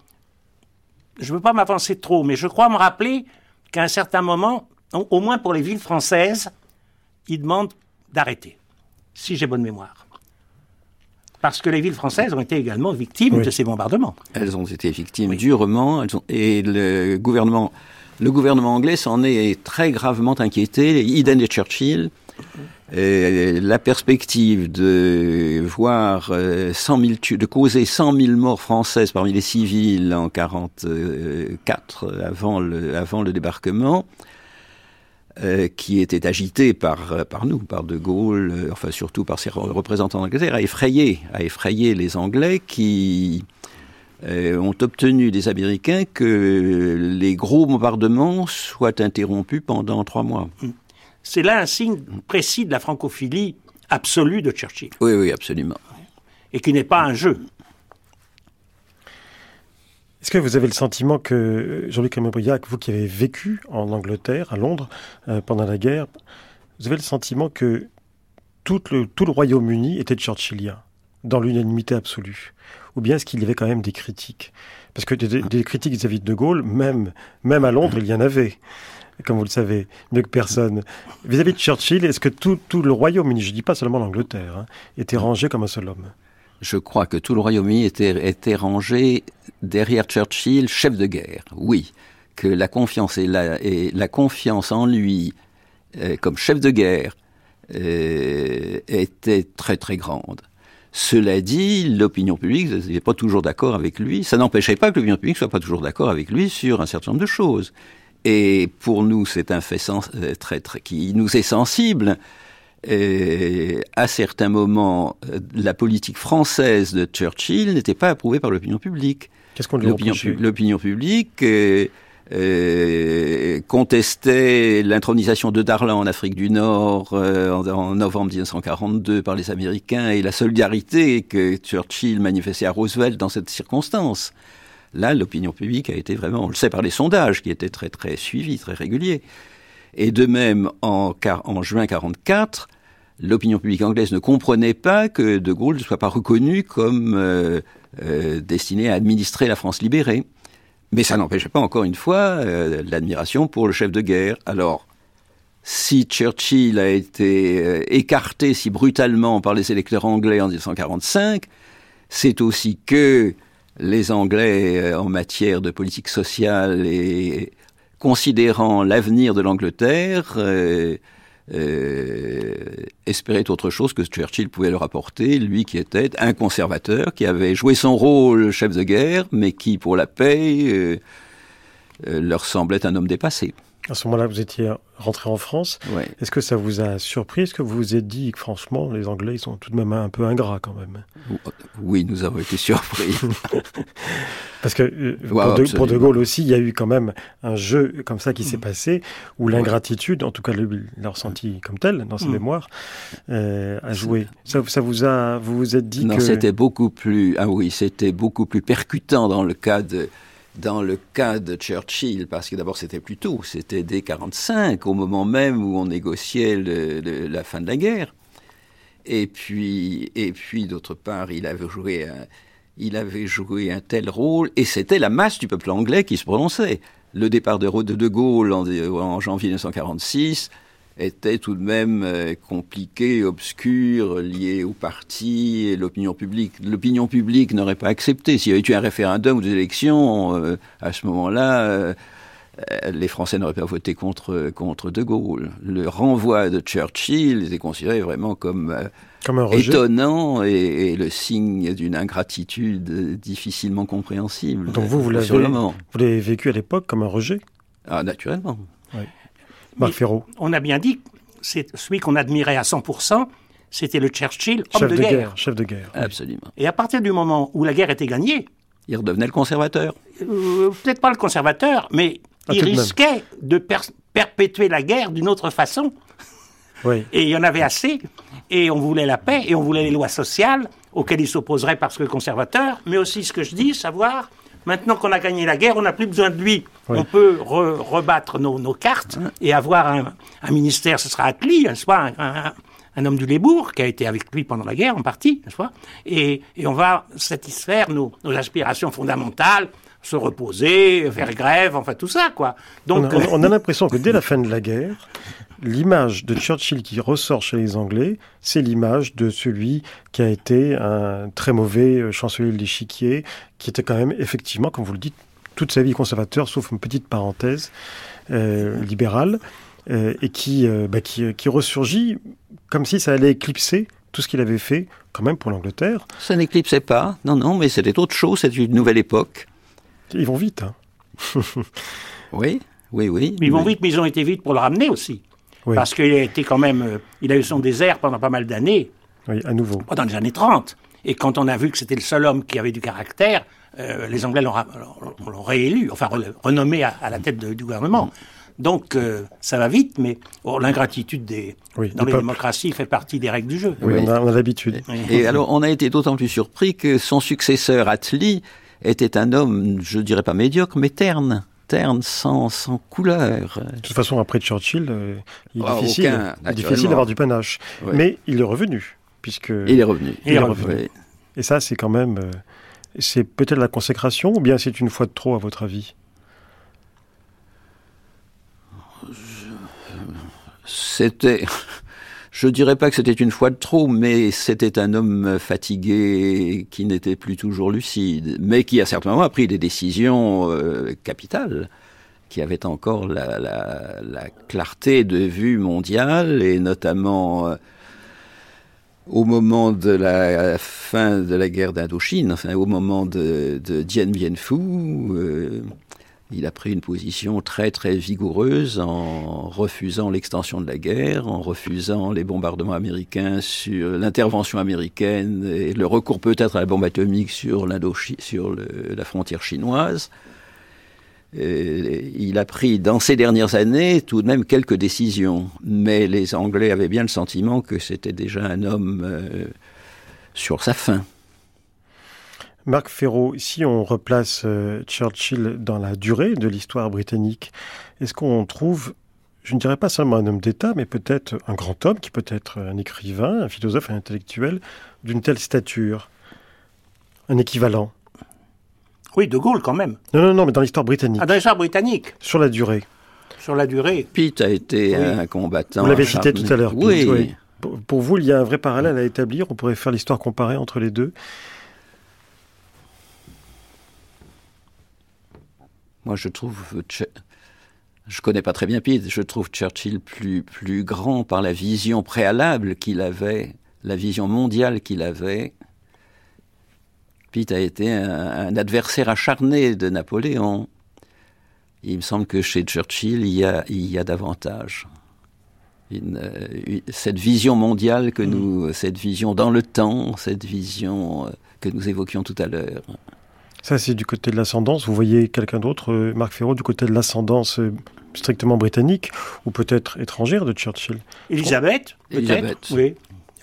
je ne veux pas m'avancer trop, mais je crois me rappeler qu'à un certain moment, au moins pour les villes françaises, il demande d'arrêter, si j'ai bonne mémoire. Parce que les villes françaises ont été également victimes oui. de ces bombardements. Elles ont été victimes oui. durement, elles ont, et le gouvernement, le gouvernement anglais s'en est très gravement inquiété, idem de Churchill, Et la perspective de voir 100 000 de causer 100 000 morts françaises parmi les civils en 44 avant le, avant le débarquement, euh, qui était agité par, par nous, par De Gaulle, euh, enfin surtout par ses représentants d'Angleterre, a effrayé, a effrayé les Anglais qui euh, ont obtenu des Américains que les gros bombardements soient interrompus pendant trois mois. C'est là un signe précis de la francophilie absolue de Churchill. Oui, oui, absolument. Et qui n'est pas un jeu. Est-ce que vous avez le sentiment que, Jean-Luc Briac, vous qui avez vécu en Angleterre, à Londres, euh, pendant la guerre, vous avez le sentiment que tout le, tout le Royaume-Uni était churchillien, dans l'unanimité absolue? Ou bien est-ce qu'il y avait quand même des critiques? Parce que des, critiques vis-à-vis de De Gaulle, même, même à Londres, il y en avait comme vous le savez, mieux que personne. Vis-à-vis de Churchill, est-ce que tout, tout le Royaume-Uni, je ne dis pas seulement l'Angleterre, hein, était rangé comme un seul homme? Je crois que tout le Royaume-Uni était, rangé derrière Churchill, chef de guerre. Oui, que la confiance en lui euh, comme chef de guerre euh, était très très grande. Cela dit, l'opinion publique n'est pas toujours d'accord avec lui. Ça n'empêchait pas que l'opinion publique soit pas toujours d'accord avec lui sur un certain nombre de choses. Et pour nous, c'est un fait euh, très, qui nous est sensible. Et à certains moments, euh, la politique française de Churchill n'était pas approuvée par l'opinion publique. Qu'est-ce qu'on lui L'opinion publique euh, euh, contestait l'intronisation de Darlan en Afrique du Nord euh, en, en, novembre 1942 par les Américains et la solidarité que Churchill manifestait à Roosevelt dans cette circonstance. Là, l'opinion publique a été vraiment, on le sait par les sondages qui étaient très très suivis, très réguliers. Et de même, en, en juin 44, l'opinion publique anglaise ne comprenait pas que De Gaulle ne soit pas reconnu comme euh, euh, destiné à administrer la France libérée. Mais ça n'empêchait pas, encore une fois, euh, l'admiration pour le chef de guerre. Alors, si Churchill a été écarté si brutalement par les électeurs anglais en 1945, c'est aussi que les Anglais, en matière de politique sociale et considérant l'avenir de l'Angleterre, euh, espéraient autre chose que Churchill pouvait leur apporter, lui qui était un conservateur, qui avait joué son rôle chef de guerre, mais qui, pour la paix, euh, euh, leur semblait un homme dépassé. À ce moment-là, vous étiez rentré en France. Ouais. Est-ce que ça vous a surpris? Est-ce que vous vous êtes dit que franchement, les Anglais ils sont tout de même un peu ingrats quand même? Oui, nous avons été surpris. Parce que euh, pour, de, pour, de, Gaulle aussi, il y a eu quand même un jeu comme ça qui s'est passé, où l'ingratitude, en tout cas lui, l'a ressenti comme tel dans ses mmh. mémoires, euh, a joué. Ça, ça, vous a, vous vous êtes dit non, que... c'était beaucoup plus, ah oui, c'était beaucoup plus percutant dans le cas de dans le cas de Churchill, parce que d'abord c'était plus tôt, c'était dès 45, au moment même où on négociait la fin de la guerre. Et puis, et puis d'autre part, il avait joué un, il avait joué un tel rôle, et c'était la masse du peuple anglais qui se prononçait. Le départ de De Gaulle en, en janvier 1946 était tout de même euh, compliqué, obscur, lié au parti et l'opinion publique. L'opinion publique n'aurait pas accepté. S'il y avait eu un référendum ou des élections, euh, à ce moment-là, euh, les Français n'auraient pas voté contre, contre De Gaulle. Le renvoi de Churchill était considéré vraiment comme, comme un étonnant et, et, le signe d'une ingratitude difficilement compréhensible. Donc vous, vous l'avez vécu à l'époque comme un rejet? Ah, naturellement. Oui. Marc Ferraud. On a bien dit, c'est celui qu'on admirait à 100%, c'était le Churchill, homme chef de, de guerre. guerre. Chef de guerre. Absolument. Et à partir du moment où la guerre était gagnée, il redevenait le conservateur. Euh, Peut-être pas le conservateur, mais ah, il risquait de, de per perpétuer la guerre d'une autre façon. Oui. Et il y en avait assez. Et on voulait la paix, et on voulait les lois sociales, auxquelles il s'opposerait parce que conservateur, mais aussi ce que je dis, savoir Maintenant qu'on a gagné la guerre, on n'a plus besoin de lui. Oui. On peut re rebattre nos, nos, cartes et avoir un, un ministère, ce sera pas un, un, un, homme du Lébourg qui a été avec lui pendant la guerre en partie, n'est-ce pas et, et, on va satisfaire nos, nos, aspirations fondamentales, se reposer, faire grève, enfin tout ça, quoi. Donc, on a, on a l'impression que dès la fin de la guerre, l'image de Churchill qui ressort chez les Anglais, c'est l'image de celui qui a été un très mauvais chancelier de l'échiquier, qui était quand même effectivement, comme vous le dites, toute sa vie conservateur, sauf une petite parenthèse euh, libérale. euh, et qui, euh, bah, qui, qui ressurgit comme si ça allait éclipser tout ce qu'il avait fait quand même pour l'Angleterre. Ça n'éclipsait pas, non, non, mais c'était autre chose, c'était une nouvelle époque. Ils vont vite. Hein. oui, oui, oui. Mais ils vont vite, mais ils ont été vite pour le ramener aussi. Oui. Parce qu'il a été quand même, euh, il a eu son désert pendant pas mal d'années, Oui, à nouveau. dans les années 30. Et quand on a vu que c'était le seul homme qui avait du caractère, euh, les Anglais l'ont réélu, enfin re- renommé à, à la tête de- du gouvernement. Donc euh, ça va vite, mais oh, l'ingratitude des, Oui, dans les peuple. démocraties fait partie des règles du jeu. Oui, Oui. on a, on a l'habitude. Et alors, on a été d'autant plus surpris que son successeur, Attlee, était un homme, je dirais pas médiocre, mais terne. Sans, sans couleur. De toute façon, après Churchill, euh, il est Ah, difficile, aucun, il est naturellement. difficile d'avoir du panache. Ouais. Mais il est revenu, puisque Il est revenu. Il est revenu. Et ça, c'est quand même, euh, c'est peut-être la consécration, ou bien c'est une fois de trop à votre avis? C'était, je dirais pas que c'était une fois de trop, mais c'était un homme fatigué qui n'était plus toujours lucide, mais qui à certains moments a pris des décisions euh, capitales, qui avaient encore la, la, la clarté de vue mondiale et notamment euh, au moment de la fin de la guerre d'Indochine, enfin au moment de, de Dien Bien Phu. euh, il a pris une position très très vigoureuse en refusant l'extension de la guerre, en refusant les bombardements américains l'intervention américaine et le recours peut-être à la bombe atomique sur, sur la frontière chinoise. Et il a pris dans ces dernières années tout de même quelques décisions, mais les Anglais avaient bien le sentiment que c'était déjà un homme euh, sur sa fin. Marc Ferraud, si on replace euh, Churchill dans la durée de l'histoire britannique, est-ce qu'on trouve, je ne dirais pas seulement un homme d'État, mais peut-être un grand homme qui peut être un écrivain, un philosophe, un intellectuel d'une telle stature? Un équivalent? Oui, De Gaulle quand même. Non, non, non, mais dans l'histoire britannique, Ah, dans l'histoire britannique, sur la durée. sur la durée. Pitt a été Oui. un combattant. Vous l'avez cité tout à l'heure. Pitt, Oui. oui. Pour, pour vous, il y a un vrai parallèle à établir. On pourrait faire l'histoire comparée entre les deux. Moi, je trouve. Je connais pas très bien Pitt. Je trouve Churchill plus, plus grand par la vision préalable qu'il avait, la vision mondiale qu'il avait. Pitt a été un, un adversaire acharné de Napoléon. Il me semble que chez Churchill, il y a, il y a davantage. Une, euh, une- cette vision mondiale que nous, cette vision dans le temps, cette vision euh, que nous évoquions tout à l'heure. Ça, c'est du côté de l'ascendance. Vous voyez quelqu'un d'autre, euh, Marc Ferraud, du côté de l'ascendance euh, strictement britannique ou peut-être étrangère de Churchill? Elisabeth, peut-être? Oui,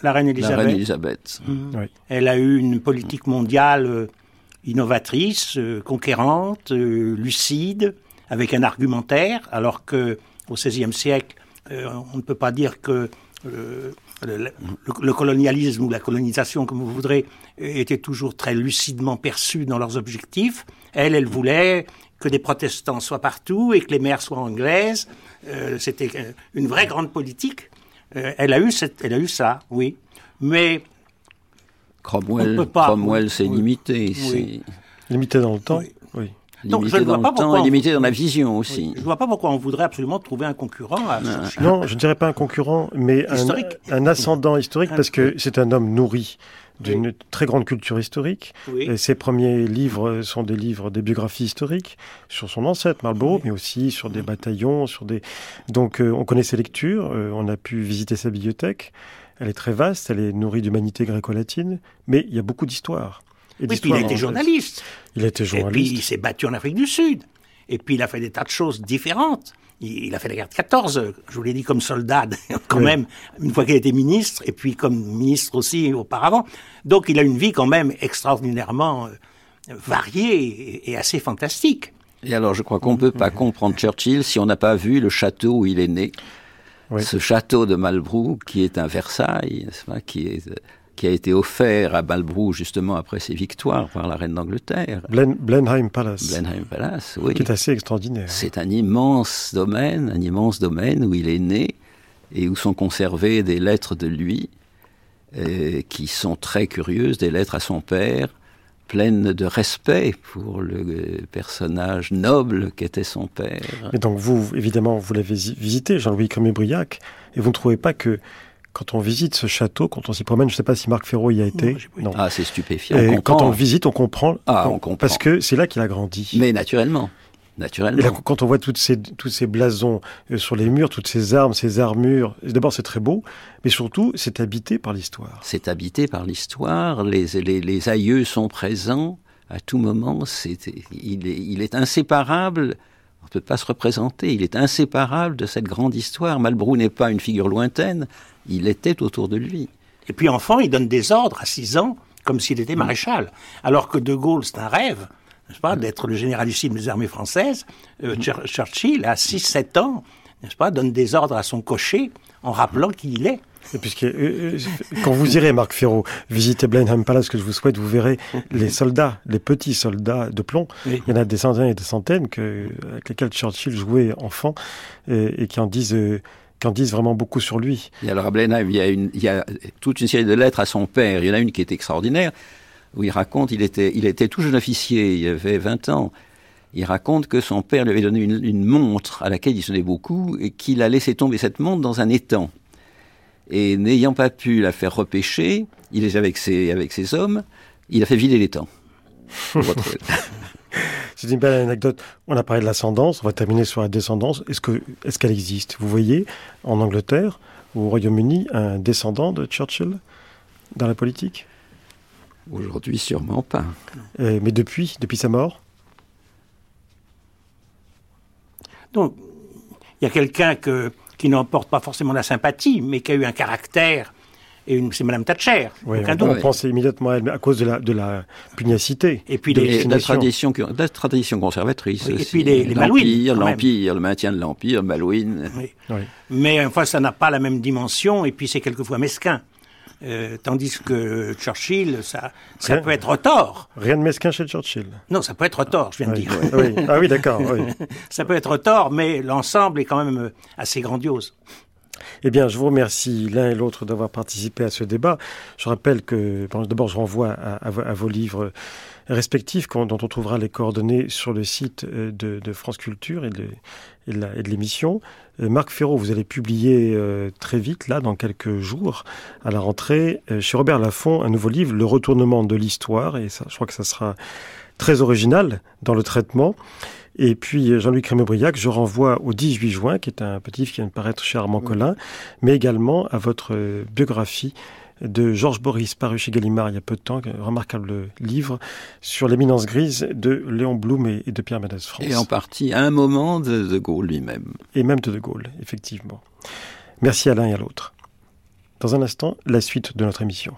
la reine La Elisabeth. reine Elisabeth. Mhm. Oui. Elle a eu une politique mondiale euh, innovatrice, euh, conquérante, euh, lucide, avec un argumentaire, alors que au XVIe siècle, euh, on ne peut pas dire que euh, le, le- le colonialisme ou la colonisation, comme vous voudrez, était toujours très lucidement perçu dans leurs objectifs. Elle, elle voulait que des protestants soient partout et que les mères soient anglaises. Euh, C'était euh, une vraie grande politique. Euh, elle a eu cette, elle a eu ça, oui. Mais Cromwell. Cromwell c'est Oui. limité. Oui. Limité dans le temps Oui. Oui. Donc, je limité ne vois dans pas le temps pourquoi et on- limité dans la vision aussi. Je ne vois pas pourquoi on voudrait absolument trouver un concurrent à Churchill. Non, je ne dirais pas un concurrent, mais un, ascendant historique parce que c'est un homme nourri d'une très grande culture historique. Oui. Et ses premiers livres sont des livres, des biographies historiques sur son ancêtre Marlborough, Oui. mais aussi sur des bataillons, sur des. Donc, euh, on connaît ses lectures, euh, on a pu visiter sa bibliothèque. Elle est très vaste, elle est nourrie d'humanité gréco-latine, mais il y a beaucoup d'histoires. Et Oui, puis il d'histoires a été anglaises. journaliste. Il a été Et puis il journaliste. s'est battu en Afrique du Sud. Et puis il a fait des tas de choses différentes. Il, a fait la guerre de 14, je vous l'ai dit, comme soldat, quand Oui. même, une fois qu'il a été ministre, et puis comme ministre aussi auparavant. Donc il a une vie quand même extraordinairement euh, variée et, assez fantastique. Et alors, je crois qu'on ne peut pas comprendre Churchill si on n'a pas vu le château où il est né. Oui. Ce château de Malbrou, qui est un Versailles, n'est-ce pas, qui, est, euh, qui a été offert à Malbrou justement après ses victoires par la reine d'Angleterre. Blen- Blenheim Palace, Blenheim Palace, oui. qui est assez extraordinaire. C'est un immense domaine, un immense domaine où il est né et où sont conservées des lettres de lui euh, qui sont très curieuses, des lettres à son père, pleine de respect pour le personnage noble qu'était son père. Et donc vous, évidemment, vous l'avez visité, Jean-Louis Cremier-Briac, et vous ne trouvez pas que quand on visite ce château, quand on s'y promène, je ne sais pas si Marc Ferraud y a été. Non, Ah, c'est stupéfiant. Et quand on le visite, on comprend. Ah, on comprend. Parce que c'est là qu'il a grandi. Mais naturellement. Naturellement. Et là, quand on voit toutes ces, tous ces blasons euh, sur les murs, toutes ces armes, ces armures, d'abord c'est très beau, mais surtout c'est habité par l'histoire. C'est habité par l'histoire, les, les, les, aïeux sont présents à tout moment, il, est, il est inséparable on ne peut pas se représenter. Il est inséparable de cette grande histoire. Malbrou n'est pas une figure lointaine, il était autour de lui. Et puis enfant, il donne des ordres à 6 ans, comme s'il était maréchal. Alors que De Gaulle, c'est un rêve, n'est-ce pas, d'être le généralissime des armées françaises. Euh, Churchill, à 6-7 ans, n'est-ce pas, donne des ordres à son cocher en rappelant qui il est. Et puisque euh, euh, quand vous irez, Marc Ferraud, visiter Blenheim Palace, que je vous souhaite, vous verrez les soldats, les petits soldats de plomb. Il y en a des centaines et des centaines que, avec lesquels Churchill jouait enfant et, qui en disent. Euh, qui en disent vraiment beaucoup sur lui. Et alors à Blenheim, il y, a une, il y a toute une série de lettres à son père. Il y en a une qui est extraordinaire, où il raconte, il était, il était tout jeune officier, il avait 20 ans. Il raconte que son père lui avait donné une, une montre à laquelle il sonnait beaucoup et qu'il a laissé tomber cette montre dans un étang. Et n'ayant pas pu la faire repêcher, il est avec ses, avec ses hommes, il a fait vider l'étang. C'est une belle anecdote. On a parlé de l'ascendance, on va terminer sur la descendance. Est-ce que est-ce qu'elle existe? Vous voyez en Angleterre ou au Royaume-Uni un descendant de Churchill dans la politique? Aujourd'hui, sûrement pas. mais depuis, depuis sa mort? Donc, il y a quelqu'un que qui n'emporte pas forcément la sympathie, mais qui a eu un caractère. Et c'est Madame Thatcher. Oui, on, pense immédiatement à elle, à cause de la, de la pugnacité. Et puis les, la, tradition, la tradition conservatrice. et puis les, les L'Empire, l'Empire, le maintien de l'Empire, Malouine. Oui. Mais enfin, ça n'a pas la même dimension, et puis c'est quelquefois mesquin. Euh, tandis que Churchill, ça, ça peut être tort. Rien de mesquin chez Churchill. Non, ça peut être tort, je viens de dire. Oui. Ah oui, d'accord. ça peut être tort, mais l'ensemble est quand même euh, assez grandiose. Eh bien, je vous remercie l'un et l'autre d'avoir participé à ce débat. Je rappelle que, d'abord, je renvoie à, vos livres respectifs dont on trouvera les coordonnées sur le site euh, de, France Culture et de, et de l'émission. Euh, Marc Ferraud, vous allez publier euh, très vite, là, dans quelques jours, à la rentrée, chez Robert Laffont, un nouveau livre, Le retournement de l'histoire, et ça, je crois que ça sera très original dans le traitement. Et puis Jean-Louis Crémebriac, je renvoie au 18 juin, qui est un petit livre qui vient de paraître chez Armand Collin, mais également à votre biographie de Georges Boris, paru chez Gallimard il y a peu de temps, un remarquable livre sur l'éminence grise de Léon Blum et de Pierre Mendès France. Et en partie à un moment de De Gaulle lui-même. Et même de De Gaulle, effectivement. Merci à l'un et à l'autre. Dans un instant, la suite de notre émission.